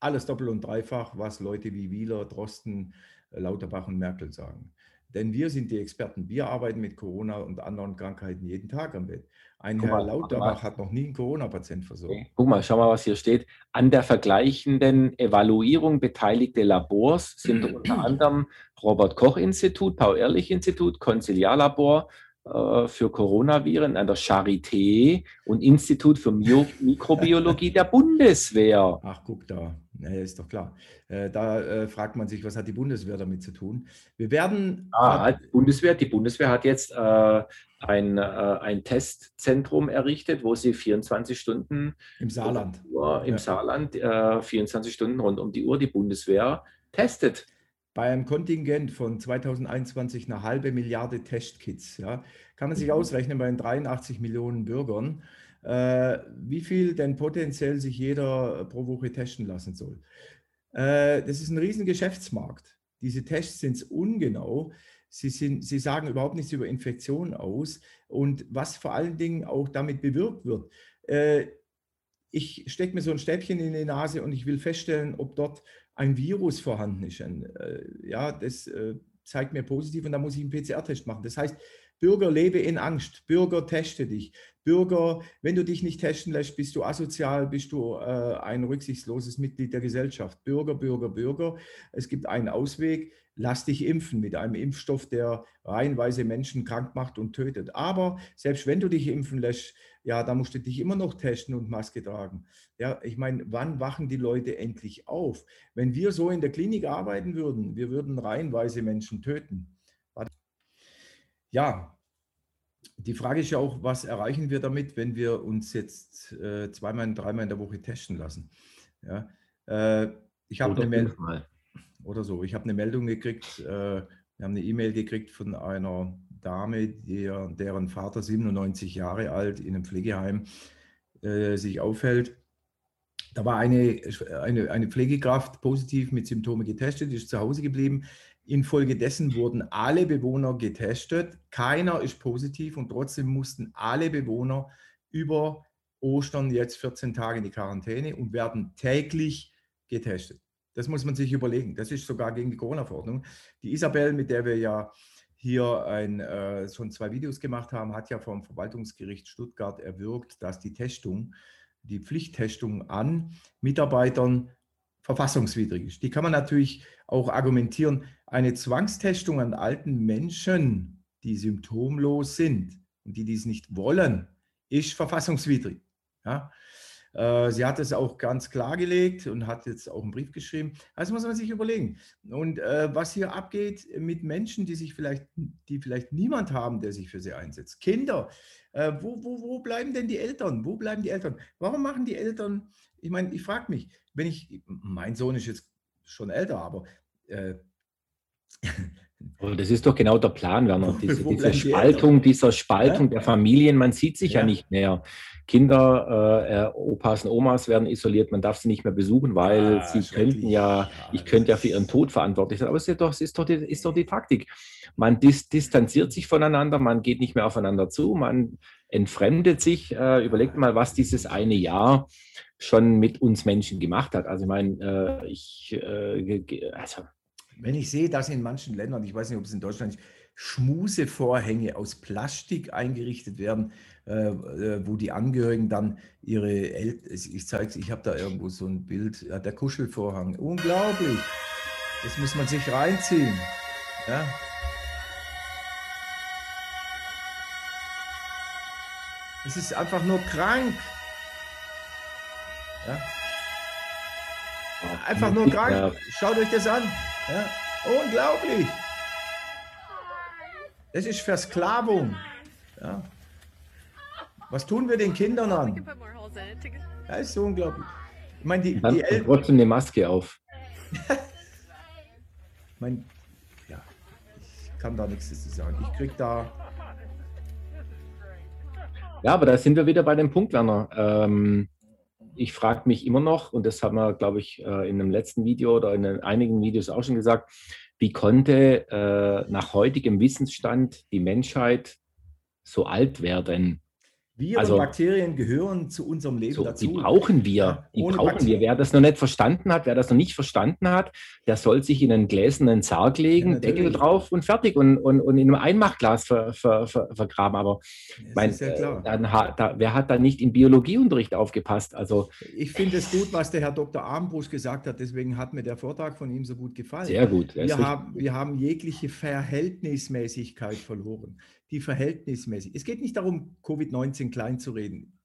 alles doppelt und dreifach, was Leute wie Wieler, Drosten, Lauterbach und Merkel sagen. Denn wir sind die Experten. Wir arbeiten mit Corona und anderen Krankheiten jeden Tag am Bett. Ein Guck Herr mal, Lauterbach hat noch nie einen Corona-Patient versorgt. Guck mal, schau mal, was hier steht. An der vergleichenden Evaluierung beteiligte Labors sind unter anderem Robert Koch-Institut, Paul-Ehrlich-Institut, Konziliarlabor äh, für Coronaviren an der Charité und Institut für Mikrobiologie der Bundeswehr. Ach, guck da. Ja, ist doch klar. Äh, da äh, fragt man sich, was hat die Bundeswehr damit zu tun? Wir werden. Ah, die Bundeswehr, die Bundeswehr hat jetzt äh, ein, äh, ein Testzentrum errichtet, wo sie 24 Stunden im Saarland, Uhr, im ja. Saarland 24 äh, Stunden rund um die Uhr die Bundeswehr testet. Bei einem Kontingent von 2021 eine halbe Milliarde Testkits, ja, kann man sich mhm. ausrechnen bei den 83 Millionen Bürgern, äh, wie viel denn potenziell sich jeder pro Woche testen lassen soll. Äh, das ist ein riesen Geschäftsmarkt. Diese Tests sind ungenau. Sie, sind, sie sagen überhaupt nichts über Infektionen aus und was vor allen Dingen auch damit bewirkt wird. Äh, ich stecke mir so ein Stäbchen in die Nase und ich will feststellen, ob dort ein Virus vorhanden ist. Äh, ja, das äh, zeigt mir positiv und da muss ich einen PCR-Test machen. Das heißt, Bürger, lebe in Angst. Bürger, teste dich. Bürger, wenn du dich nicht testen lässt, bist du asozial, bist du äh, ein rücksichtsloses Mitglied der Gesellschaft. Bürger, Bürger, Bürger. Es gibt einen Ausweg. Lass dich impfen mit einem Impfstoff, der reihenweise Menschen krank macht und tötet. Aber selbst wenn du dich impfen lässt, ja, da musst du dich immer noch testen und Maske tragen. Ja, ich meine, wann wachen die Leute endlich auf? Wenn wir so in der Klinik arbeiten würden, wir würden reihenweise Menschen töten. Ja, die Frage ist ja auch, was erreichen wir damit, wenn wir uns jetzt äh, zweimal, dreimal in der Woche testen lassen? Ja, äh, ich habe eine Meldung oder so. Ich habe eine Meldung gekriegt. Äh, wir haben eine E-Mail gekriegt von einer Dame, der, deren Vater 97 Jahre alt in einem Pflegeheim äh, sich aufhält. Da war eine, eine, eine Pflegekraft positiv mit Symptomen getestet, ist zu Hause geblieben. Infolgedessen wurden alle Bewohner getestet. Keiner ist positiv und trotzdem mussten alle Bewohner über Ostern jetzt 14 Tage in die Quarantäne und werden täglich getestet. Das muss man sich überlegen. Das ist sogar gegen die Corona-Verordnung. Die Isabel, mit der wir ja hier ein, äh, schon zwei Videos gemacht haben, hat ja vom Verwaltungsgericht Stuttgart erwirkt, dass die Testung, die Pflichttestung an Mitarbeitern verfassungswidrig ist. Die kann man natürlich auch argumentieren. Eine Zwangstestung an alten Menschen, die symptomlos sind und die dies nicht wollen, ist verfassungswidrig. Ja? Äh, sie hat es auch ganz klargelegt und hat jetzt auch einen Brief geschrieben. Also muss man sich überlegen. Und äh, was hier abgeht mit Menschen, die sich vielleicht, die vielleicht niemand haben, der sich für sie einsetzt. Kinder, äh, wo, wo, wo bleiben denn die Eltern? Wo bleiben die Eltern? Warum machen die Eltern, ich meine, ich frage mich, wenn ich, mein Sohn ist jetzt schon älter, aber äh, aber das ist doch genau der Plan, Werner. Diese, diese Spaltung, dieser Spaltung ja? der Familien, man sieht sich ja, ja nicht mehr. Kinder, äh, äh, Opas und Omas werden isoliert, man darf sie nicht mehr besuchen, weil ah, sie könnten ja, ich könnte ja für ihren Tod verantwortlich sein. Aber es ist doch, es ist doch, die, ist doch die Taktik. Man dis distanziert sich voneinander, man geht nicht mehr aufeinander zu, man entfremdet sich. Äh, überlegt mal, was dieses eine Jahr schon mit uns Menschen gemacht hat. Also ich meine, äh, ich, äh, also wenn ich sehe, dass in manchen Ländern, ich weiß nicht, ob es in Deutschland ist, Schmusevorhänge aus Plastik eingerichtet werden, äh, äh wo die Angehörigen dann ihre Eltern, ich zeige es, ich habe da irgendwo so ein Bild, ja, der Kuschelvorhang, unglaublich. Das muss man sich reinziehen. Ja. Es ist einfach nur krank. Ja. Einfach nur krank. Schaut euch das an. Ja? Unglaublich. Das ist Versklavung. Ja? Was tun wir den Kindern an? Das ist so unglaublich. Ich meine, die, die Eltern. trotzdem eine Maske auf. ich meine, ja, ich kann da nichts dazu sagen. Ich krieg da. Ja, aber da sind wir wieder bei dem Punkt, Werner. Ähm, ich frage mich immer noch, und das haben wir, glaube ich, äh, in einem letzten Video oder in einigen Videos auch schon gesagt, wie konnte äh, nach heutigem Wissensstand die Menschheit so alt werden? Viren also, und Bakterien gehören zu unserem Leben so, dazu. Die brauchen wir. Die brauchen Bakterien. wir. Wer das noch nicht verstanden hat, wer das noch nicht verstanden hat, der soll sich in einen gläsernen Sarg legen, ja, Deckel drauf und fertig und, und, und in einem Einmachglas ver, ver, ver, vergraben. Aber mein, ja äh, dann, da, wer hat da nicht im Biologieunterricht aufgepasst? Also, ich finde es gut, was der Herr Dr. Armbruch gesagt hat. Deswegen hat mir der Vortrag von ihm so gut gefallen. Sehr gut. Wir haben, wir haben jegliche Verhältnismäßigkeit verloren die verhältnismäßig. Es geht nicht darum, Covid-19 klein zu reden.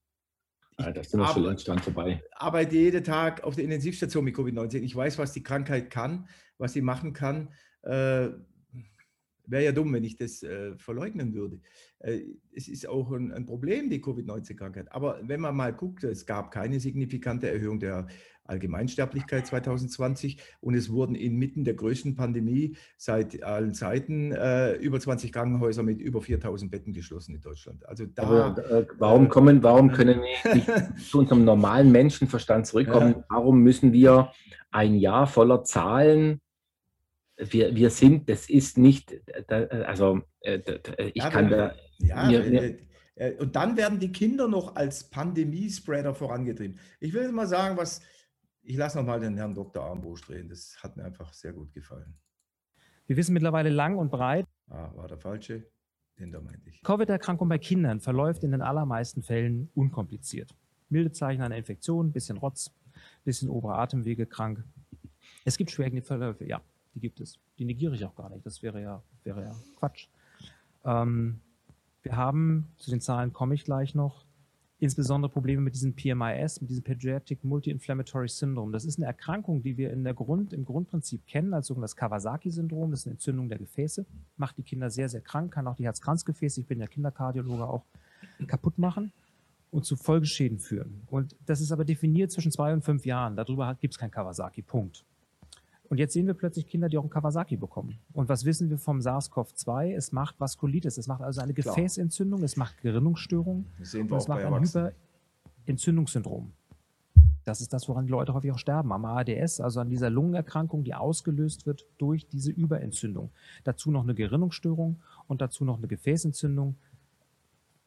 Ja, das sind wir schon längst dran vorbei. Ich arbeite jeden Tag auf der Intensivstation mit Covid-19. Ich weiß, was die Krankheit kann, was sie machen kann. Äh, Wäre ja dumm, wenn ich das äh, verleugnen würde. Äh, es ist auch ein, ein Problem, die Covid-19-Krankheit. Aber wenn man mal guckt, es gab keine signifikante Erhöhung der Allgemeinsterblichkeit 2020 und es wurden inmitten der größten Pandemie seit allen Zeiten äh, über 20 Krankenhäuser mit über 4000 Betten geschlossen in Deutschland. Also da, Aber, äh, warum äh, kommen, warum können wir nicht zu unserem normalen Menschenverstand zurückkommen? Ja. Warum müssen wir ein Jahr voller Zahlen wir, wir sind, das ist nicht, also äh, ich ja, kann da. Ja, mir, mir, äh, und dann werden die Kinder noch als Pandemiespreader vorangetrieben. Ich will mal sagen, was ich lasse nochmal den Herrn Dr. Armbusch drehen. Das hat mir einfach sehr gut gefallen. Wir wissen mittlerweile lang und breit. Ah, war der falsche? Den da meinte ich. Covid-Erkrankung bei Kindern verläuft in den allermeisten Fällen unkompliziert. Milde Zeichen einer Infektion, bisschen Rotz, bisschen obere Atemwege krank. Es gibt schwerwiegende Verläufe, ja, die gibt es. Die negiere ich auch gar nicht. Das wäre ja, wäre ja Quatsch. Ähm, wir haben, zu den Zahlen komme ich gleich noch, insbesondere Probleme mit diesem PMIS, mit diesem Pediatric Multi-Inflammatory Syndrome. Das ist eine Erkrankung, die wir in der Grund, im Grundprinzip kennen als sogenanntes Kawasaki-Syndrom. Das ist eine Entzündung der Gefäße, macht die Kinder sehr, sehr krank, kann auch die Herz-Kranzgefäße, ich bin ja Kinderkardiologe, auch kaputt machen und zu Folgeschäden führen. Und das ist aber definiert zwischen zwei und fünf Jahren. Darüber gibt es kein Kawasaki, Punkt. Und jetzt sehen wir plötzlich Kinder, die auch einen Kawasaki bekommen. Und was wissen wir vom SARS-CoV-2? Es macht Vaskulitis, es macht also eine. Gefäßentzündung, es macht Gerinnungsstörungen das sehen wir und es macht ein Hyperentzündungssyndrom. Das ist das, woran die Leute häufig auch sterben, am ARDS, also an dieser Lungenerkrankung, die ausgelöst wird durch diese Überentzündung. Dazu noch eine Gerinnungsstörung und dazu noch eine Gefäßentzündung.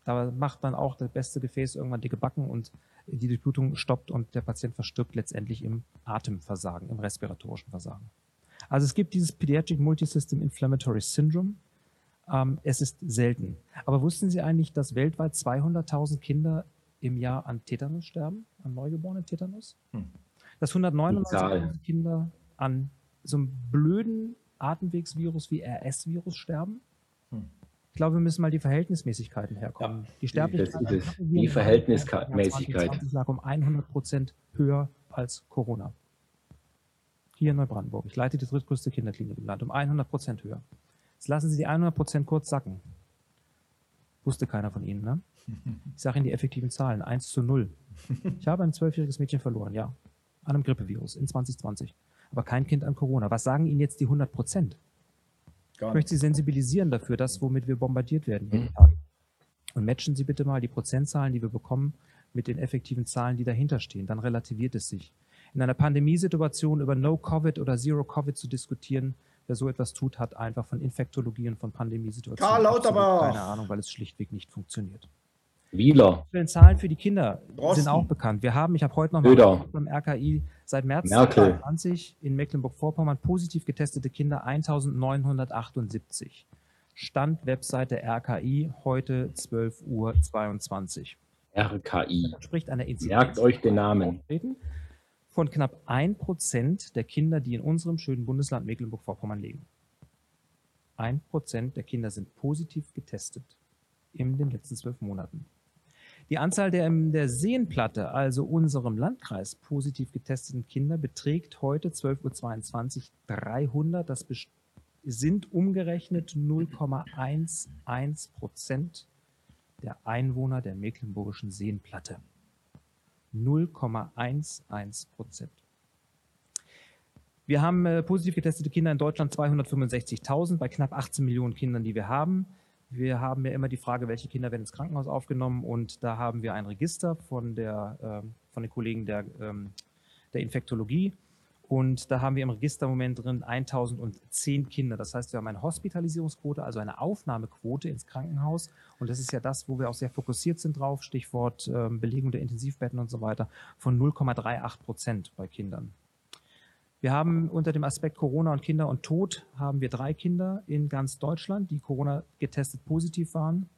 Da macht man auch das beste Gefäß irgendwann dicke Backen und die Durchblutung stoppt und der Patient verstirbt letztendlich im Atemversagen, im respiratorischen Versagen. Also es gibt dieses Pediatric Multisystem Inflammatory Syndrome. Ähm, es ist selten. Aber wussten Sie eigentlich, dass weltweit 200.000 Kinder im Jahr an Tetanus sterben, an neugeborenen Tetanus? Hm. Dass 199.000 Kinder an so einem blöden Atemwegsvirus wie RS-Virus sterben? Ich glaube, wir müssen mal die Verhältnismäßigkeiten herkommen. Ja, die Sterblichkeit die, die Verhältnismäßigkeit lag um 100 Prozent höher als Corona. Hier in Neubrandenburg. Ich leite die drittgrößte Kinderklinik im Land, um 100 Prozent höher. Jetzt lassen Sie die 100 Prozent kurz sacken. Wusste keiner von Ihnen, ne? Ich sage Ihnen die effektiven Zahlen. 1 zu 0. Ich habe ein zwölfjähriges Mädchen verloren, ja. An einem Grippevirus in 2020. Aber kein Kind an Corona. Was sagen Ihnen jetzt die 100 Prozent? Ich möchte Sie sensibilisieren dafür, das, womit wir bombardiert werden jeden mhm. Tag. Und matchen Sie bitte mal die Prozentzahlen, die wir bekommen, mit den effektiven Zahlen, die dahinter stehen. Dann relativiert es sich. In einer Pandemiesituation über No-Covid oder Zero-Covid zu diskutieren, wer so etwas tut, hat einfach von Infektologie und von Pandemiesituationen keine Ahnung, weil es schlichtweg nicht funktioniert. Wieler. Die Zahlen für die Kinder Drosten. sind auch bekannt. Wir haben, ich habe heute noch mal beim RKI seit März 2020 in Mecklenburg-Vorpommern positiv getestete Kinder 1978. Stand Webseite RKI heute 12.22 Uhr. RKI. Das spricht einer Inzidenz. Merkt euch den Namen. Von knapp 1% der Kinder, die in unserem schönen Bundesland Mecklenburg-Vorpommern leben. 1% der Kinder sind positiv getestet in den letzten zwölf Monaten. Die Anzahl der in der Seenplatte, also unserem Landkreis, positiv getesteten Kinder beträgt heute 12.22 Uhr 300. Das sind umgerechnet 0,11 Prozent der Einwohner der mecklenburgischen Seenplatte. 0,11 Prozent. Wir haben äh, positiv getestete Kinder in Deutschland 265.000 bei knapp 18 Millionen Kindern, die wir haben. Wir haben ja immer die Frage, welche Kinder werden ins Krankenhaus aufgenommen und da haben wir ein Register von, der, äh, von den Kollegen der, ähm, der Infektologie und da haben wir im Register im Moment drin 1010 Kinder. Das heißt, wir haben eine Hospitalisierungsquote, also eine Aufnahmequote ins Krankenhaus. Und das ist ja das, wo wir auch sehr fokussiert sind drauf, Stichwort äh, Belegung der Intensivbetten und so weiter, von 0,38 Prozent bei Kindern. Wir haben unter dem Aspekt Corona und Kinder und Tod haben wir drei Kinder in ganz Deutschland, die Corona getestet positiv waren.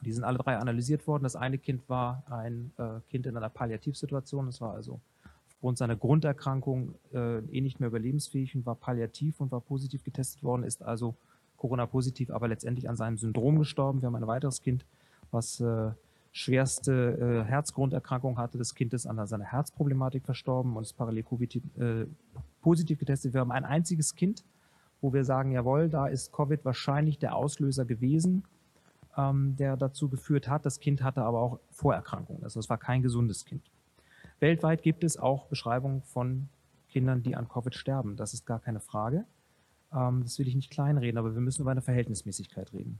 Die sind alle drei analysiert worden. Das eine Kind war ein äh, Kind in einer Palliativsituation. Das war also aufgrund seiner Grunderkrankung äh, eh nicht mehr überlebensfähig und war palliativ und war positiv getestet worden, ist also Corona-positiv, aber letztendlich an seinem Syndrom gestorben. Wir haben ein weiteres Kind, was äh, schwerste äh, Herzgrunderkrankung hatte. Das Kind ist an seiner Herzproblematik verstorben und ist parallel Covid, äh, positiv getestet. Wir haben ein einziges Kind, wo wir sagen, jawohl, da ist Covid wahrscheinlich der Auslöser gewesen, ähm, der dazu geführt hat. Das Kind hatte aber auch Vorerkrankungen. Also es war kein gesundes Kind. Weltweit gibt es auch Beschreibungen von Kindern, die an Covid sterben. Das ist gar keine Frage. Ähm, das will ich nicht kleinreden, aber wir müssen über eine Verhältnismäßigkeit reden.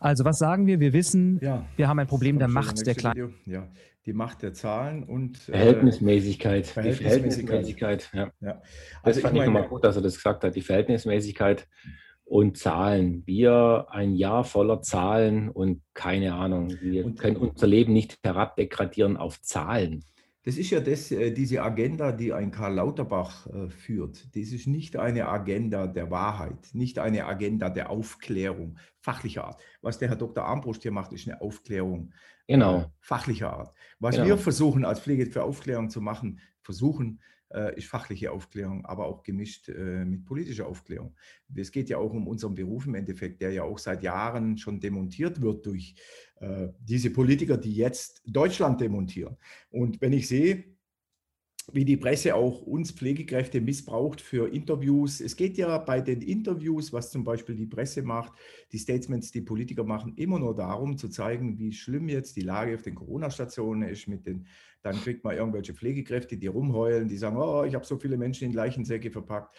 Also was sagen wir? Wir wissen, ja, wir haben ein Problem der Macht der Kleinen. Ja, die Macht der Zahlen und Verhältnismäßigkeit. Äh, Verhältnismäßigkeit. Verhältnismäßigkeit ja. ja. Also das fand ich, ich nochmal gut, dass er das gesagt hat. Die Verhältnismäßigkeit und Zahlen. Wir ein Jahr voller Zahlen und keine Ahnung. Wir und, können unser Leben nicht herabdegradieren auf Zahlen. Das ist ja das, äh, diese Agenda, die ein Karl Lauterbach äh, führt. Das ist nicht eine Agenda der Wahrheit, nicht eine Agenda der Aufklärung fachlicher Art. Was der Herr Dr. Armbrust hier macht, ist eine Aufklärung genau. äh, fachlicher Art. Was genau. wir versuchen als Pflege für Aufklärung zu machen, versuchen, ist fachliche Aufklärung, aber auch gemischt äh, mit politischer Aufklärung. Es geht ja auch um unseren Beruf im Endeffekt, der ja auch seit Jahren schon demontiert wird durch äh, diese Politiker, die jetzt Deutschland demontieren. Und wenn ich sehe, wie die Presse auch uns Pflegekräfte missbraucht für Interviews. Es geht ja bei den Interviews, was zum Beispiel die Presse macht, die Statements, die Politiker machen, immer nur darum zu zeigen, wie schlimm jetzt die Lage auf den Corona-Stationen ist. Mit den, dann kriegt man irgendwelche Pflegekräfte, die rumheulen, die sagen, oh, ich habe so viele Menschen in Leichensäcke verpackt.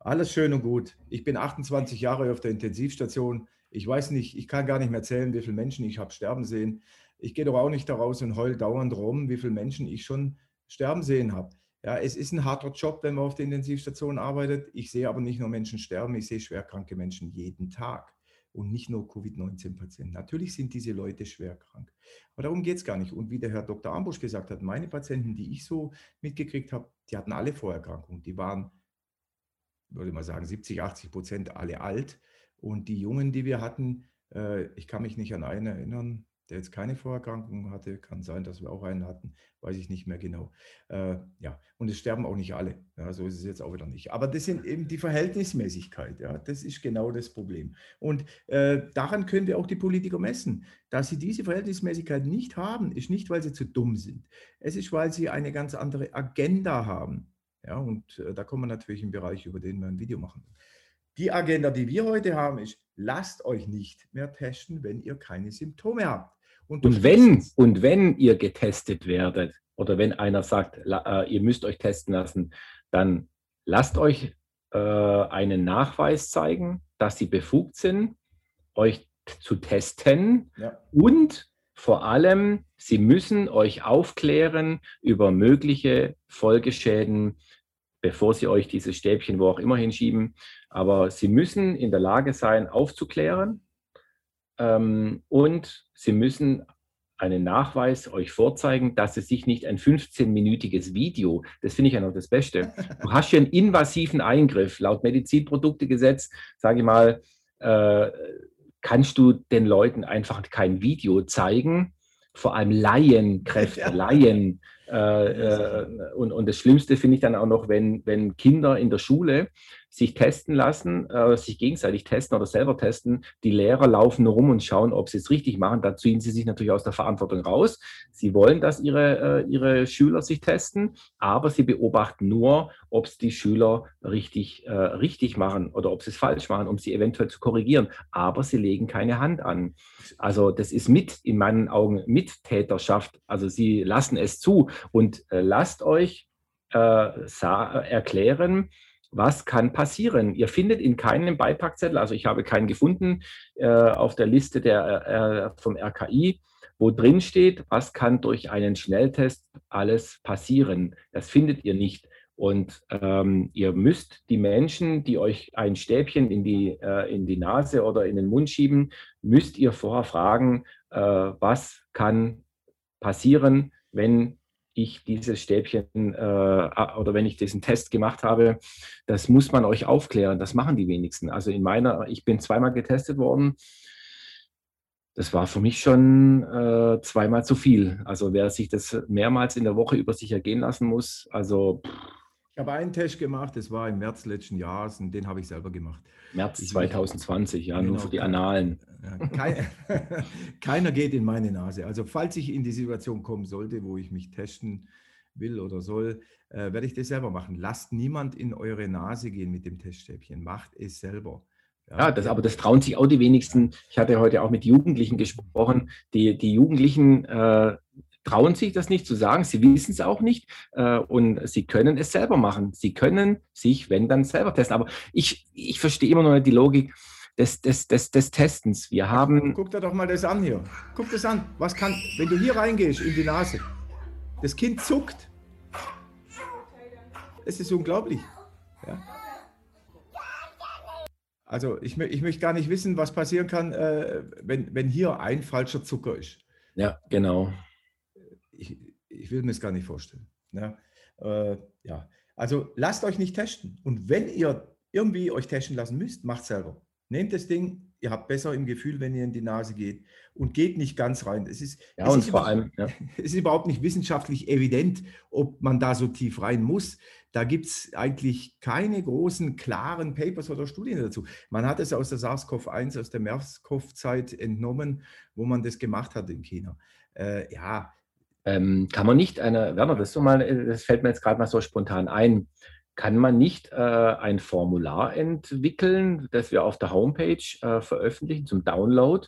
Alles schön und gut. Ich bin 28 Jahre auf der Intensivstation. Ich weiß nicht, ich kann gar nicht mehr zählen, wie viele Menschen ich habe sterben sehen. Ich gehe doch auch nicht daraus und heul dauernd rum, wie viele Menschen ich schon sterben sehen habe. Ja, es ist ein harter Job, wenn man auf der Intensivstation arbeitet. Ich sehe aber nicht nur Menschen sterben, ich sehe schwerkranke Menschen jeden Tag. und nicht nur Covid-19-Patienten. Natürlich sind diese Leute schwer krank. Aber darum geht es gar nicht. Und wie der Herr Dr. Ambusch gesagt hat, meine Patienten, die ich so mitgekriegt habe, die hatten alle Vorerkrankungen. Die waren, würde mal sagen, 70, 80 Prozent alle alt. Und die Jungen, die wir hatten, äh, ich kann mich nicht an einen erinnern, der jetzt keine Vorerkrankungen hatte. Kann sein, dass wir auch einen hatten, weiß ich nicht mehr genau. Äh, ja, und es sterben auch nicht alle. Ja, so ist es jetzt auch wieder nicht. Aber das sind eben die Verhältnismäßigkeit. Ja, das ist genau das Problem. Und äh, daran können wir auch die Politiker messen. Dass sie diese Verhältnismäßigkeit nicht haben, ist nicht, weil sie zu dumm sind. Es ist, weil sie eine ganz andere Agenda haben. Ja, und äh, da kommen wir natürlich im Bereich, über den wir ein Video machen. Die Agenda, die wir heute haben, ist, lasst euch nicht mehr testen, wenn ihr keine Symptome habt. Und, und wenn, und wenn ihr getestet werdet oder wenn einer sagt, äh, ihr müsst euch testen lassen, dann lasst euch äh, einen Nachweis zeigen, dass sie befugt sind, euch zu testen ja. und vor allem, sie müssen euch aufklären über mögliche Folgeschäden, bevor sie euch dieses Stäbchen wo auch immer hinschieben. Aber sie müssen in der Lage sein, aufzuklären ähm, und Sie müssen einen Nachweis euch vorzeigen, dass es sich nicht ein 15-minütiges Video, das finde ich ja noch das Beste. Du hast ja einen invasiven Eingriff. Laut Medizinproduktegesetz, sage ich mal, äh, kannst du den Leuten einfach kein Video zeigen, vor allem Laienkräfte, ja. Laien. Äh, äh, und, und das Schlimmste finde ich dann auch noch, wenn, wenn Kinder in der Schule sich testen lassen, äh, sich gegenseitig testen oder selber testen. Die Lehrer laufen rum und schauen, ob sie es richtig machen. Da ziehen sie sich natürlich aus der Verantwortung raus. Sie wollen, dass ihre, äh, ihre Schüler sich testen, aber sie beobachten nur, ob es die Schüler richtig, äh, richtig machen oder ob sie es falsch machen, um sie eventuell zu korrigieren. Aber sie legen keine Hand an. Also das ist mit, in meinen Augen, Mittäterschaft. Also sie lassen es zu und äh, lasst euch äh, erklären, was kann passieren? Ihr findet in keinem Beipackzettel, also ich habe keinen gefunden äh, auf der Liste der, vom RKI, wo drin steht, was kann durch einen Schnelltest alles passieren. Das findet ihr nicht. Und ähm, ihr müsst die Menschen, die euch ein Stäbchen in die, äh, in die Nase oder in den Mund schieben, müsst ihr vorher fragen, äh, was kann passieren, wenn ich dieses Stäbchen äh, oder wenn ich diesen Test gemacht habe, das muss man euch aufklären. Das machen die wenigsten. Also in meiner, ich bin zweimal getestet worden. Das war für mich schon äh, zweimal zu viel. Also wer sich das mehrmals in der Woche über sich ergehen lassen muss, also pff, ich habe einen Test gemacht, das war im März letzten Jahres und den habe ich selber gemacht. März 2020, ja, genau, nur für die Annalen. Kein, keiner geht in meine Nase. Also falls ich in die Situation kommen sollte, wo ich mich testen will oder soll, äh, werde ich das selber machen. Lasst niemand in eure Nase gehen mit dem Teststäbchen. Macht es selber. Ja, ja das, aber das trauen sich auch die wenigsten. Ich hatte heute auch mit Jugendlichen gesprochen. Die, die Jugendlichen äh, trauen sich das nicht zu sagen, sie wissen es auch nicht äh, und sie können es selber machen. Sie können sich, wenn dann, selber testen. Aber ich, ich verstehe immer noch nicht die Logik des, des, des, des Testens. Wir haben. Guck dir doch mal das an hier. Guck das an. Was kann, wenn du hier reingehst in die Nase, das Kind zuckt. Es ist unglaublich. Ja. Also ich, ich möchte gar nicht wissen, was passieren kann, äh, wenn, wenn hier ein falscher Zucker ist. Ja, genau ich, ich will mir das gar nicht vorstellen. Ja, äh, ja, also lasst euch nicht testen. Und wenn ihr irgendwie euch testen lassen müsst, macht selber. Nehmt das Ding, ihr habt besser im Gefühl, wenn ihr in die Nase geht und geht nicht ganz rein. Es ist, ja, es und ist vor allem, ja. es ist überhaupt nicht wissenschaftlich evident, ob man da so tief rein muss. Da gibt es eigentlich keine großen, klaren Papers oder Studien dazu. Man hat es aus der SARS-CoV-1, aus der MERS-CoV-Zeit entnommen, wo man das gemacht hat in China. Äh, ja, ähm, kann man nicht eine, Werner, das, so mal, äh, das fällt mir jetzt gerade mal so spontan ein, kann man nicht äh, ein Formular entwickeln, das wir auf der Homepage äh, veröffentlichen zum Download,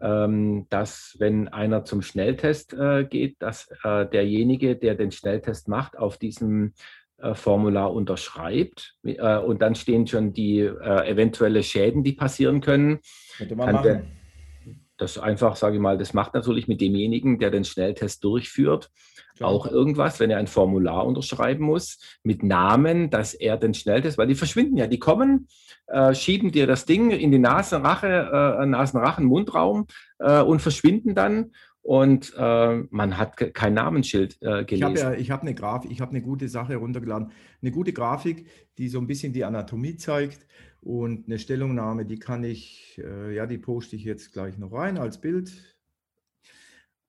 ähm, dass wenn einer zum Schnelltest äh, geht, dass äh, derjenige, der den Schnelltest macht, auf diesem äh, Formular unterschreibt und dann stehen schon die eventuelle Schäden, die passieren können. Könnte man machen. Das einfach, sage ich mal, das macht natürlich mit demjenigen, der den Schnelltest durchführt, Klar. auch irgendwas, wenn er ein Formular unterschreiben muss mit Namen, dass er den Schnelltest, weil die verschwinden ja, die kommen, äh, schieben dir das Ding in die Nasenrache, äh, Nasenrachen, Mundraum äh, und verschwinden dann und äh, man hat kein Namensschild äh, gelesen. Ich habe ja, ich habe eine Grafik, ich habe eine gute Sache runtergeladen, eine gute Grafik, die so ein bisschen die Anatomie zeigt und eine Stellungnahme, die kann ich, äh, ja, die poste ich jetzt gleich noch rein als Bild.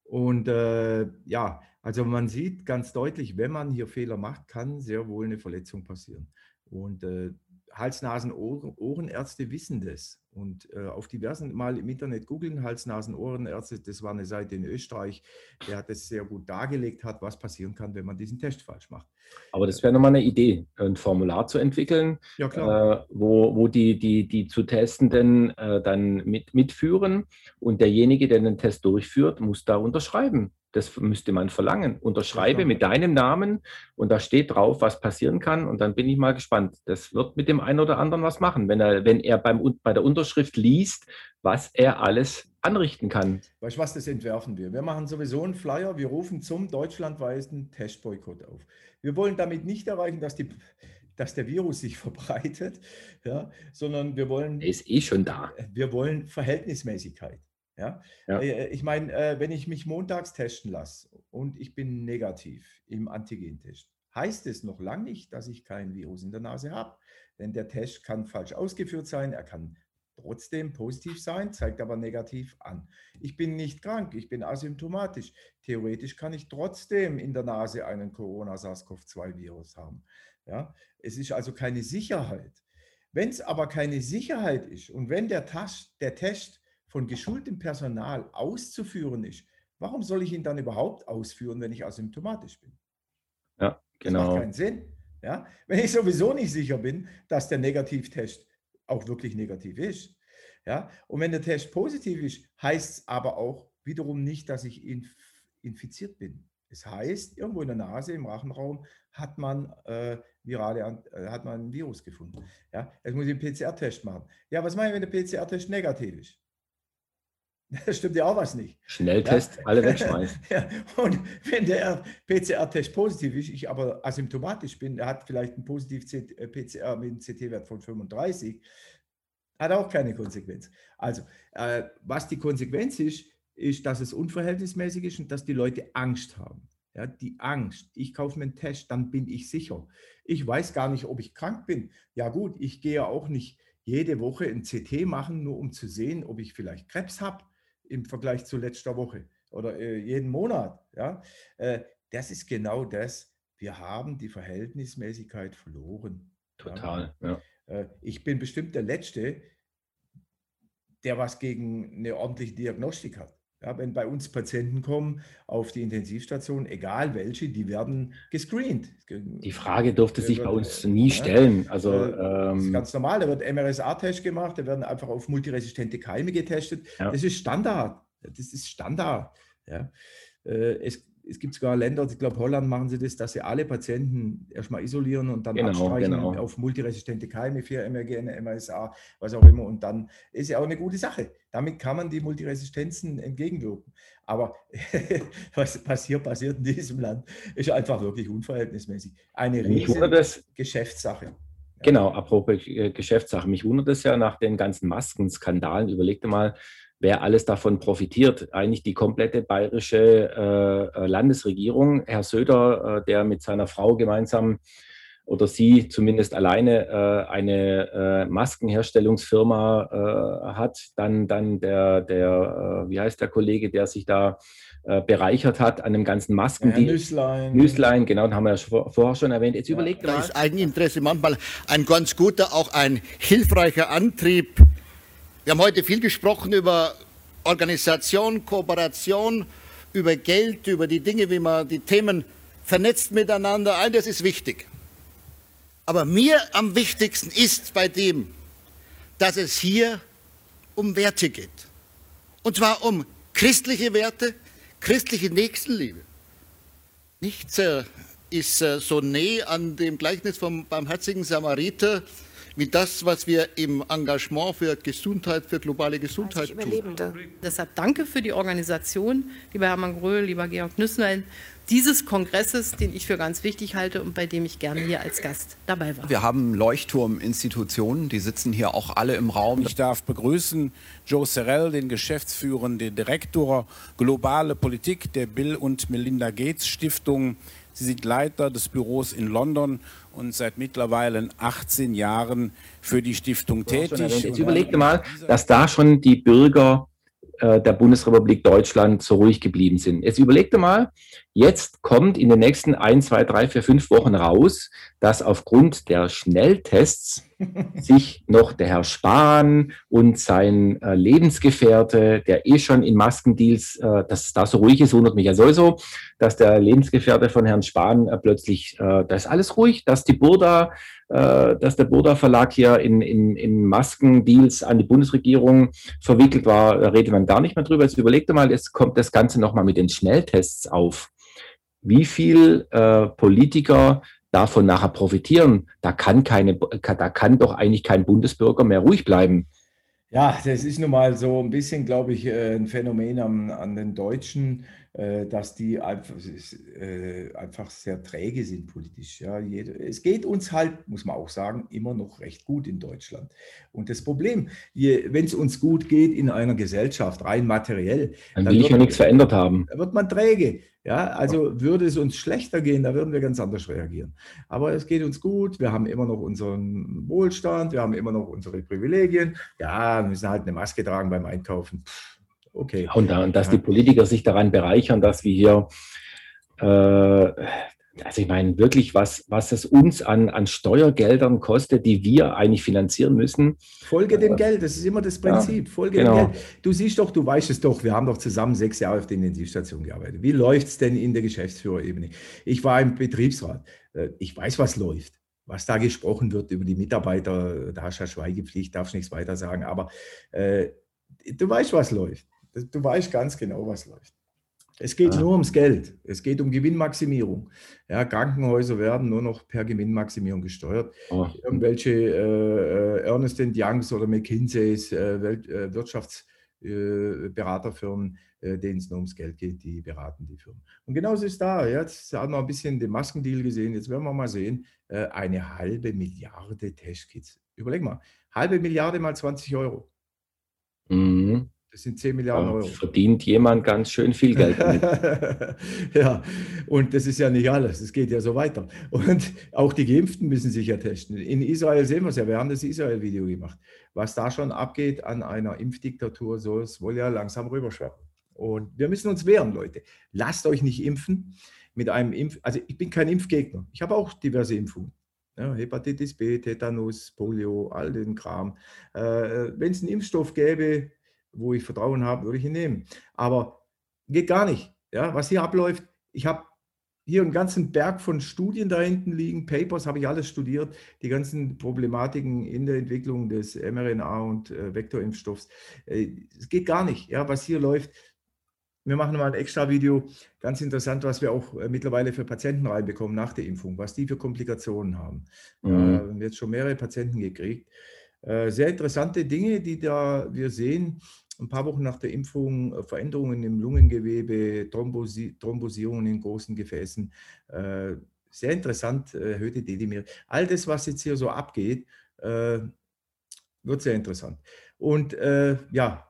Und äh, ja, also man sieht ganz deutlich, wenn man hier Fehler macht, kann sehr wohl eine Verletzung passieren. Und äh, Hals-Nasen-Ohrenärzte wissen das. Und äh, auf diversen Mal im Internet googeln Hals-Nasen-Ohrenärzte, das war eine Seite in Österreich, der hat das sehr gut dargelegt hat, was passieren kann, wenn man diesen Test falsch macht. Aber das wäre nochmal eine Idee, ein Formular zu entwickeln, ja, äh, wo, wo die, die, die zu Testenden äh, dann mit, mitführen und derjenige, der den Test durchführt, muss da unterschreiben. Das müsste man verlangen. Unterschreibe mit deinem Namen und da steht drauf, was passieren kann. Und dann bin ich mal gespannt. Das wird mit dem einen oder anderen was machen, wenn er, wenn er beim, bei der Unterschrift liest, was er alles anrichten kann. Weißt du was, das entwerfen wir. Wir machen sowieso einen Flyer. Wir rufen zum deutschlandweiten Testboykott auf. Wir wollen damit nicht erreichen, dass die dass der Virus sich verbreitet, ja, sondern wir wollen. Er ist eh schon da. Wir wollen Verhältnismäßigkeit. Ja? ja. Äh, ich meine, äh, wenn ich mich montags testen lasse und ich bin negativ im Antigentest, heißt es noch lange nicht, dass ich kein Virus in der Nase habe. Denn der Test kann falsch ausgeführt sein, er kann trotzdem positiv sein, zeigt aber negativ an. Ich bin nicht krank, ich bin asymptomatisch. Theoretisch kann ich trotzdem in der Nase einen Corona-SARS-CoV-2-Virus haben. Ja? Es ist also keine Sicherheit. Wenn es aber keine Sicherheit ist und wenn der, Tasch, der Test von geschultem Personal auszuführen ist, warum soll ich ihn dann überhaupt ausführen, wenn ich asymptomatisch bin? Ja, genau. Das macht keinen Sinn. Ja? Wenn ich sowieso nicht sicher bin, dass der Negativtest auch wirklich negativ ist. Ja? Und wenn der Test positiv ist, heißt es aber auch wiederum nicht, dass ich inf infiziert bin. Es heißt, irgendwo in der Nase, im Rachenraum, hat man äh, virale, äh, hat man ein Virus gefunden. Ja, jetzt muss ich einen PCR-Test machen. Ja, was mache ich, wenn der PCR-Test negativ ist? Das stimmt ja auch was nicht. Schnelltest, ja? alle wegschmeißen. ja. Und wenn der PCR-Test positiv ist, ich aber asymptomatisch bin, er hat vielleicht einen positiven äh, PCR mit einem CT-Wert von 35, hat auch keine Konsequenz. Also, äh, was die Konsequenz ist, ist, dass es unverhältnismäßig ist und dass die Leute Angst haben. Ja, die Angst. Ich kaufe mir einen Test, dann bin ich sicher. Ich weiß gar nicht, ob ich krank bin. Ja gut, ich gehe ja auch nicht jede Woche ein CT machen, nur um zu sehen, ob ich vielleicht Krebs habe im Vergleich zu letzter Woche oder äh, jeden Monat. Ja? Äh, das ist genau das. Wir haben die Verhältnismäßigkeit verloren. Total. Ja. Äh, ich bin bestimmt der Letzte, der was gegen eine ordentliche Diagnostik hat. Ja, wenn bei uns Patienten kommen auf die Intensivstation, egal welche, die werden gescreent. Die Frage durfte sich bei uns nie stellen. Also, das ist ähm, ganz normal, da wird MRSA-Test gemacht, da werden einfach auf multiresistente Keime getestet. Ja. Das ist Standard. Das ist Standard. Ja. Äh, es es gibt sogar Länder, ich glaube Holland machen sie das, dass sie alle Patienten erstmal isolieren und dann genau, abstreichen genau. auf multiresistente Keime, 4-MRGN, MRSA, was auch immer. Und dann ist ja auch eine gute Sache. Damit kann man die Multiresistenzen entgegenwirken. Aber was, was hier passiert in diesem Land, ist einfach wirklich unverhältnismäßig. Eine riesige Geschäftssache. Genau, apropos Geschäftssache. Mich wundert es ja nach den ganzen Maskenskandalen. Überlegte mal, wer alles davon profitiert. Eigentlich die komplette bayerische äh, äh, Landesregierung. Herr Söder, äh, der mit seiner Frau gemeinsam oder sie zumindest alleine äh, eine äh, Maskenherstellungsfirma äh, hat. Dann, dann der, der wie heißt der Kollege, der sich da bereichert hat an dem ganzen Masken. Ja, Nüßlein. Nüßlein, genau, den haben wir ja vorher schon erwähnt. Jetzt ja, überlegt mal. Das Eigeninteresse manchmal ein ganz guter, auch ein hilfreicher Antrieb wir haben heute viel gesprochen über Organisation, Kooperation, über Geld, über die Dinge, wie man die Themen vernetzt miteinander. All das ist wichtig. Aber mir am wichtigsten ist bei dem, dass es hier um Werte geht. Und zwar um christliche Werte, christliche Nächstenliebe. Nichts äh, ist äh, so näher an dem Gleichnis vom barmherzigen Samariter wie das, was wir im Engagement für Gesundheit, für globale Gesundheit tun. Deshalb danke für die Organisation, lieber Hermann Gröhl, lieber Georg Nüsslein, dieses Kongresses, den ich für ganz wichtig halte und bei dem ich gerne hier als Gast dabei war. Wir haben Leuchtturminstitutionen, die sitzen hier auch alle im Raum. Ich darf begrüßen Joe Serrell, den geschäftsführenden Direktor Globale Politik der Bill und Melinda Gates Stiftung. Sie sind Leiter des Büros in London und seit mittlerweile 18 Jahren für die Stiftung tätig. Jetzt überleg dir mal, dass da schon die Bürger äh, der Bundesrepublik Deutschland so ruhig geblieben sind. Jetzt überleg dir mal, jetzt kommt in den nächsten ein, zwei, drei, vier, fünf Wochen raus, dass aufgrund der Schnelltests sich noch der Herr Spahn und sein äh, Lebensgefährte, der eh schon in Maskendeals, äh, dass es da so ruhig ist, wundert mich ja sowieso, dass der Lebensgefährte von Herrn Spahn äh, plötzlich, äh, da ist alles ruhig, dass die Burda, äh, dass der Burda Verlag hier in, in, in Maskendeals an die Bundesregierung verwickelt war, da redet man gar nicht mehr drüber. Jetzt überlegt mal, jetzt kommt das Ganze nochmal mit den Schnelltests auf. Wie viel äh, Politiker davon nachher profitieren, da kann, keine, da kann doch eigentlich kein Bundesbürger mehr ruhig bleiben. Ja, das ist nun mal so ein bisschen, glaube ich, äh, ein Phänomen an, an den Deutschen, äh, dass die einfach, äh, einfach sehr träge sind politisch. Ja, es geht uns halt, muss man auch sagen, immer noch recht gut in Deutschland. Und das Problem, wenn es uns gut geht in einer Gesellschaft, rein materiell, dann will ich ja nichts verändert haben. Wird man träge. Ja, also würde es uns schlechter gehen, da würden wir ganz anders reagieren. Aber es geht uns gut, wir haben immer noch unseren Wohlstand, wir haben immer noch unsere Privilegien. Ja, wir müssen halt eine Maske tragen beim Einkaufen. Okay. Und, und dass die Politiker sich daran bereichern, dass wir hier äh, also ich meine wirklich, was, was es uns an, an Steuergeldern kostet, die wir eigentlich finanzieren müssen. Folge dem äh, Geld, das ist immer das Prinzip. Ja, Folge genau. dem Geld. Du siehst doch, du weißt es doch, wir haben doch zusammen sechs Jahre auf der Intensivstation gearbeitet. Wie läuft es denn in der Geschäftsführerebene? Ich war im Betriebsrat. Äh, ich weiß, was läuft. Was da gesprochen wird über die Mitarbeiter, da hast du ja Schweigepflicht, darfst nichts weiter sagen, aber äh, du weißt, was läuft. Du weißt ganz genau, was läuft. Es geht ja. nur ums Geld. Es geht um Gewinnmaximierung. Ja, Krankenhäuser werden nur noch per Gewinnmaximierung gesteuert. Oh. Irgendwelche äh, äh Ernest Youngs oder McKinseys, äh, äh, Wirtschaftsberaterfirmen, äh, denen es nur ums Geld geht, die beraten die Firmen. Und genauso ist da. Jetzt haben wir ein bisschen den Maskendeal gesehen. Jetzt werden wir mal sehen, äh, eine halbe Milliarde Testkits. Überleg mal, halbe Milliarde mal 20 Euro. Das sind 10 Milliarden Euro. Verdient jemand ganz schön viel Geld damit. ja, und das ist ja nicht alles. Es geht ja so weiter. Und auch die Geimpften müssen sich ja testen. In Israel sehen wir es ja. Wir haben das Israel-Video gemacht. Was da schon abgeht an einer Impfdiktatur, so es wohl ja langsam rüberschwappen. Und wir müssen uns wehren, Leute. Lasst euch nicht impfen mit einem Impf. Also ich bin kein Impfgegner. Ich habe auch diverse Impfungen. Ja, Hepatitis B, Tetanus, Polio, all den Kram. Äh, Wenn es einen Impfstoff gäbe, wo ich Vertrauen habe, würde ich ihn nehmen. Aber geht gar nicht. Ja, was hier abläuft, ich habe hier einen ganzen Berg von Studien da hinten liegen, Papers habe ich alles studiert, die ganzen Problematiken in der Entwicklung des mRNA und äh, Vektorimpfstoffs. Äh, es geht gar nicht, ja, was hier läuft. Wir machen mal ein extra Video, ganz interessant, was wir auch äh, mittlerweile für Patienten reinbekommen nach der Impfung, was die für Komplikationen haben. Mhm. Wir haben jetzt schon mehrere Patienten gekriegt. Äh, sehr interessante Dinge, die da wir sehen ein paar Wochen nach der Impfung äh, Veränderungen im Lungengewebe, Thrombosi Thrombosierungen in großen Gefäßen. Äh, sehr interessant, äh, erhöhte Dedimir. All das, was jetzt hier so abgeht, wird sehr interessant. Und ja,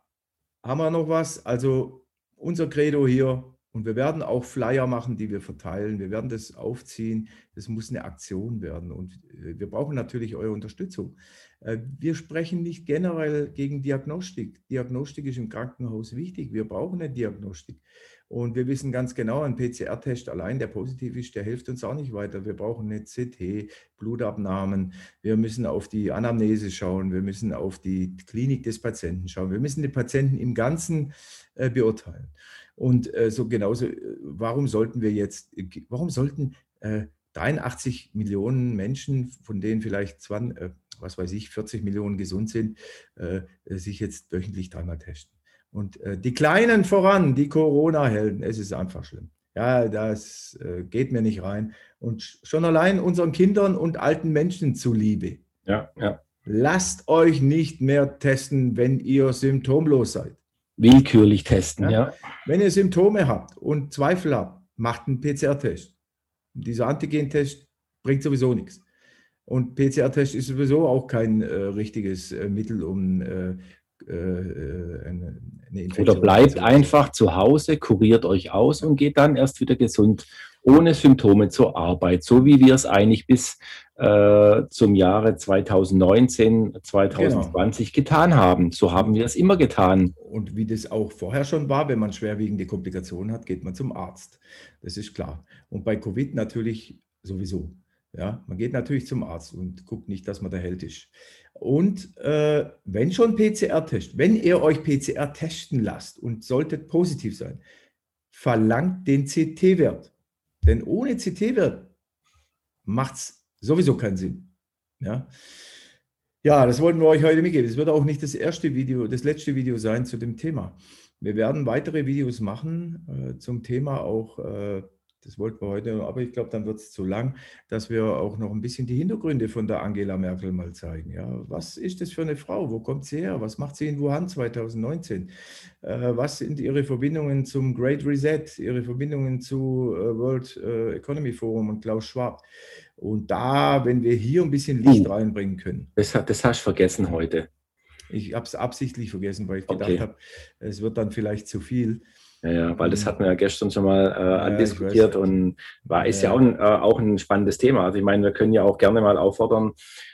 haben wir noch was? Also unser Credo hier, und wir werden auch Flyer machen, die wir verteilen. Wir werden das aufziehen. Das muss eine Aktion werden. Und wir brauchen natürlich eure Unterstützung. Äh, wir sprechen nicht generell gegen Diagnostik. Diagnostik ist im Krankenhaus wichtig. Wir brauchen eine Diagnostik. Und wir wissen ganz genau, ein PCR-Test allein, der positiv ist, der hilft uns auch nicht weiter. Wir brauchen eine CT, Blutabnahmen. Wir müssen auf die Anamnese schauen. Wir müssen auf die Klinik des Patienten schauen. Wir müssen den Patienten im Ganzen äh, beurteilen. Und äh, so genauso, warum sollten wir jetzt, warum sollten 83 Millionen Menschen, von denen vielleicht 20, was weiß ich, 40 Millionen gesund sind, äh, sich jetzt wöchentlich dreimal testen. Und äh, die Kleinen voran, die Corona-Helden, es ist einfach schlimm. Ja, das äh, geht mir nicht rein. Und schon allein unseren Kindern und alten Menschen zuliebe. Ja, ja. lasst euch nicht mehr testen, wenn ihr symptomlos seid. Willkürlich testen, ja. ja. Wenn ihr Symptome habt und Zweifel habt, macht einen PCR-Test. Dieser Antigen-Test bringt sowieso nichts. Und PCR-Test ist sowieso auch kein äh, richtiges äh, Mittel, um äh, äh, äh, eine, eine Infektion. Oder bleibt einfach zu Hause, kuriert euch aus und geht dann erst wieder gesund, ohne Symptome zur Arbeit, so wie wir es eigentlich bis äh, zum Jahre 2019, 2020 genau. getan haben. So haben wir es immer getan. Und wie das auch vorher schon war, wenn man schwerwiegende Komplikationen hat, geht man zum Arzt. Das ist klar. Und bei Covid natürlich sowieso. Ja, man geht natürlich zum Arzt und guckt nicht, dass man der Held ist. Und äh, wenn schon PCR-Test, wenn ihr euch PCR testen lasst und solltet positiv sein, verlangt den CT-Wert. Denn ohne CT-Wert macht es sowieso keinen Sinn. Ja? ja, das wollten wir euch heute mitgeben. Es wird auch nicht das erste Video, das letzte Video sein zu dem Thema. Wir werden weitere Videos machen äh, zum Thema auch äh, das wollten wir heute, aber ich glaube, dann wird es zu lang, dass wir auch noch ein bisschen die Hintergründe von der Angela Merkel mal zeigen. Ja, was ist das für eine Frau? Wo kommt sie her? Was macht sie in Wuhan 2019? Äh, was sind ihre Verbindungen zum Great Reset, ihre Verbindungen zu äh, World äh, Economy Forum und Klaus Schwab? Und da, wenn wir hier ein bisschen Licht uh, reinbringen können. Das, das hast du vergessen heute. Ich habe es absichtlich vergessen, weil ich gedacht okay. habe, es wird dann vielleicht zu viel. Ja, ja, weil das mhm. hatten wir ja gestern schon mal äh, andiskutiert und war ist ja, ja auch, ein, äh, auch ein spannendes Thema. Also ich meine, wir können ja auch gerne mal auffordern,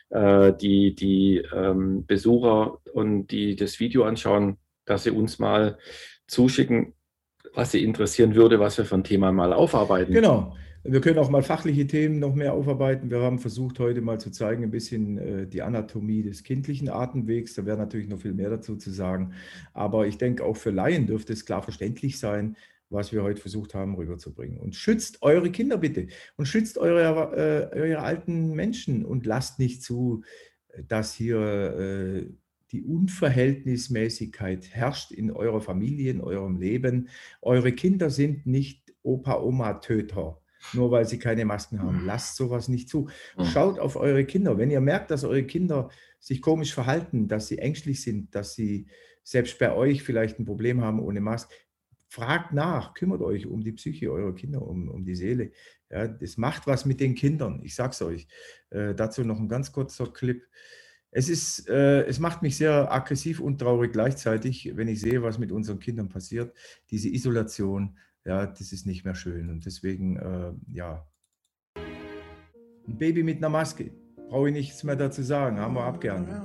äh, die, die ähm, Besucher und die das Video anschauen, dass sie uns mal zuschicken, was sie interessieren würde, was wir für ein Thema mal aufarbeiten. Genau. Wir können auch mal fachliche Themen noch mehr aufarbeiten. Wir haben versucht, heute mal zu zeigen, ein bisschen äh, die Anatomie des kindlichen Atemwegs. Da wäre natürlich noch viel mehr dazu zu sagen. Aber ich denke, auch für Laien dürfte es klar verständlich sein, was wir heute versucht haben rüberzubringen. Und schützt eure Kinder bitte und schützt eure, äh, eure alten Menschen und lasst nicht zu, dass hier äh, die Unverhältnismäßigkeit herrscht in eurer Familie, in eurem Leben. Eure Kinder sind nicht Opa-Oma-Töter nur weil sie keine Masken haben. Mhm. Lasst sowas nicht zu. Mhm. Schaut auf eure Kinder. Wenn ihr merkt, dass eure Kinder sich komisch verhalten, dass sie ängstlich sind, dass sie selbst bei euch vielleicht ein Problem haben ohne Maske, fragt nach, kümmert euch um die Psyche eurer Kinder, um, um die Seele. Ja, das macht was mit den Kindern. Ich sag's euch. Äh, dazu noch ein ganz kurzer Clip. Es, ist, äh, es macht mich sehr aggressiv und traurig gleichzeitig, wenn ich sehe, was mit unseren Kindern passiert. Diese Isolation, ja, das ist nicht mehr schön. Und deswegen, äh, ja, ein Baby mit einer Maske, brauche ich nichts mehr dazu sagen, haben wir abgehandelt.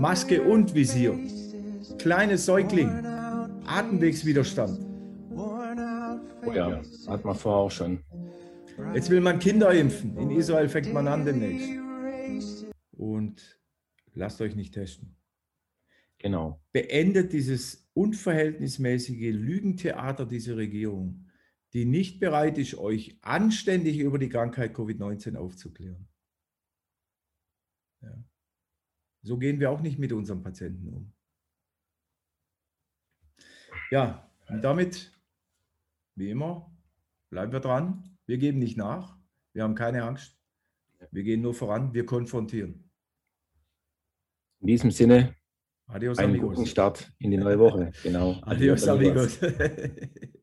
Maske und Visier, kleines Säugling, Atemwegswiderstand. Oh ja, hat man vorher auch schon. Jetzt will man Kinder impfen. In Israel fängt man an demnächst. Und lasst euch nicht testen. Genau. Beendet dieses unverhältnismäßige Lügentheater dieser Regierung, die nicht bereit ist, euch anständig über die Krankheit Covid-19 aufzuklären. Ja. So gehen wir auch nicht mit unseren Patienten um. Ja, und damit, wie immer, bleiben wir dran. Wir geben nicht nach. Wir haben keine Angst. Wir gehen nur voran. Wir konfrontieren. In diesem Sinne, Adios, einen amigos. guten Start in die neue Woche. Genau. Adios, Adios amigos.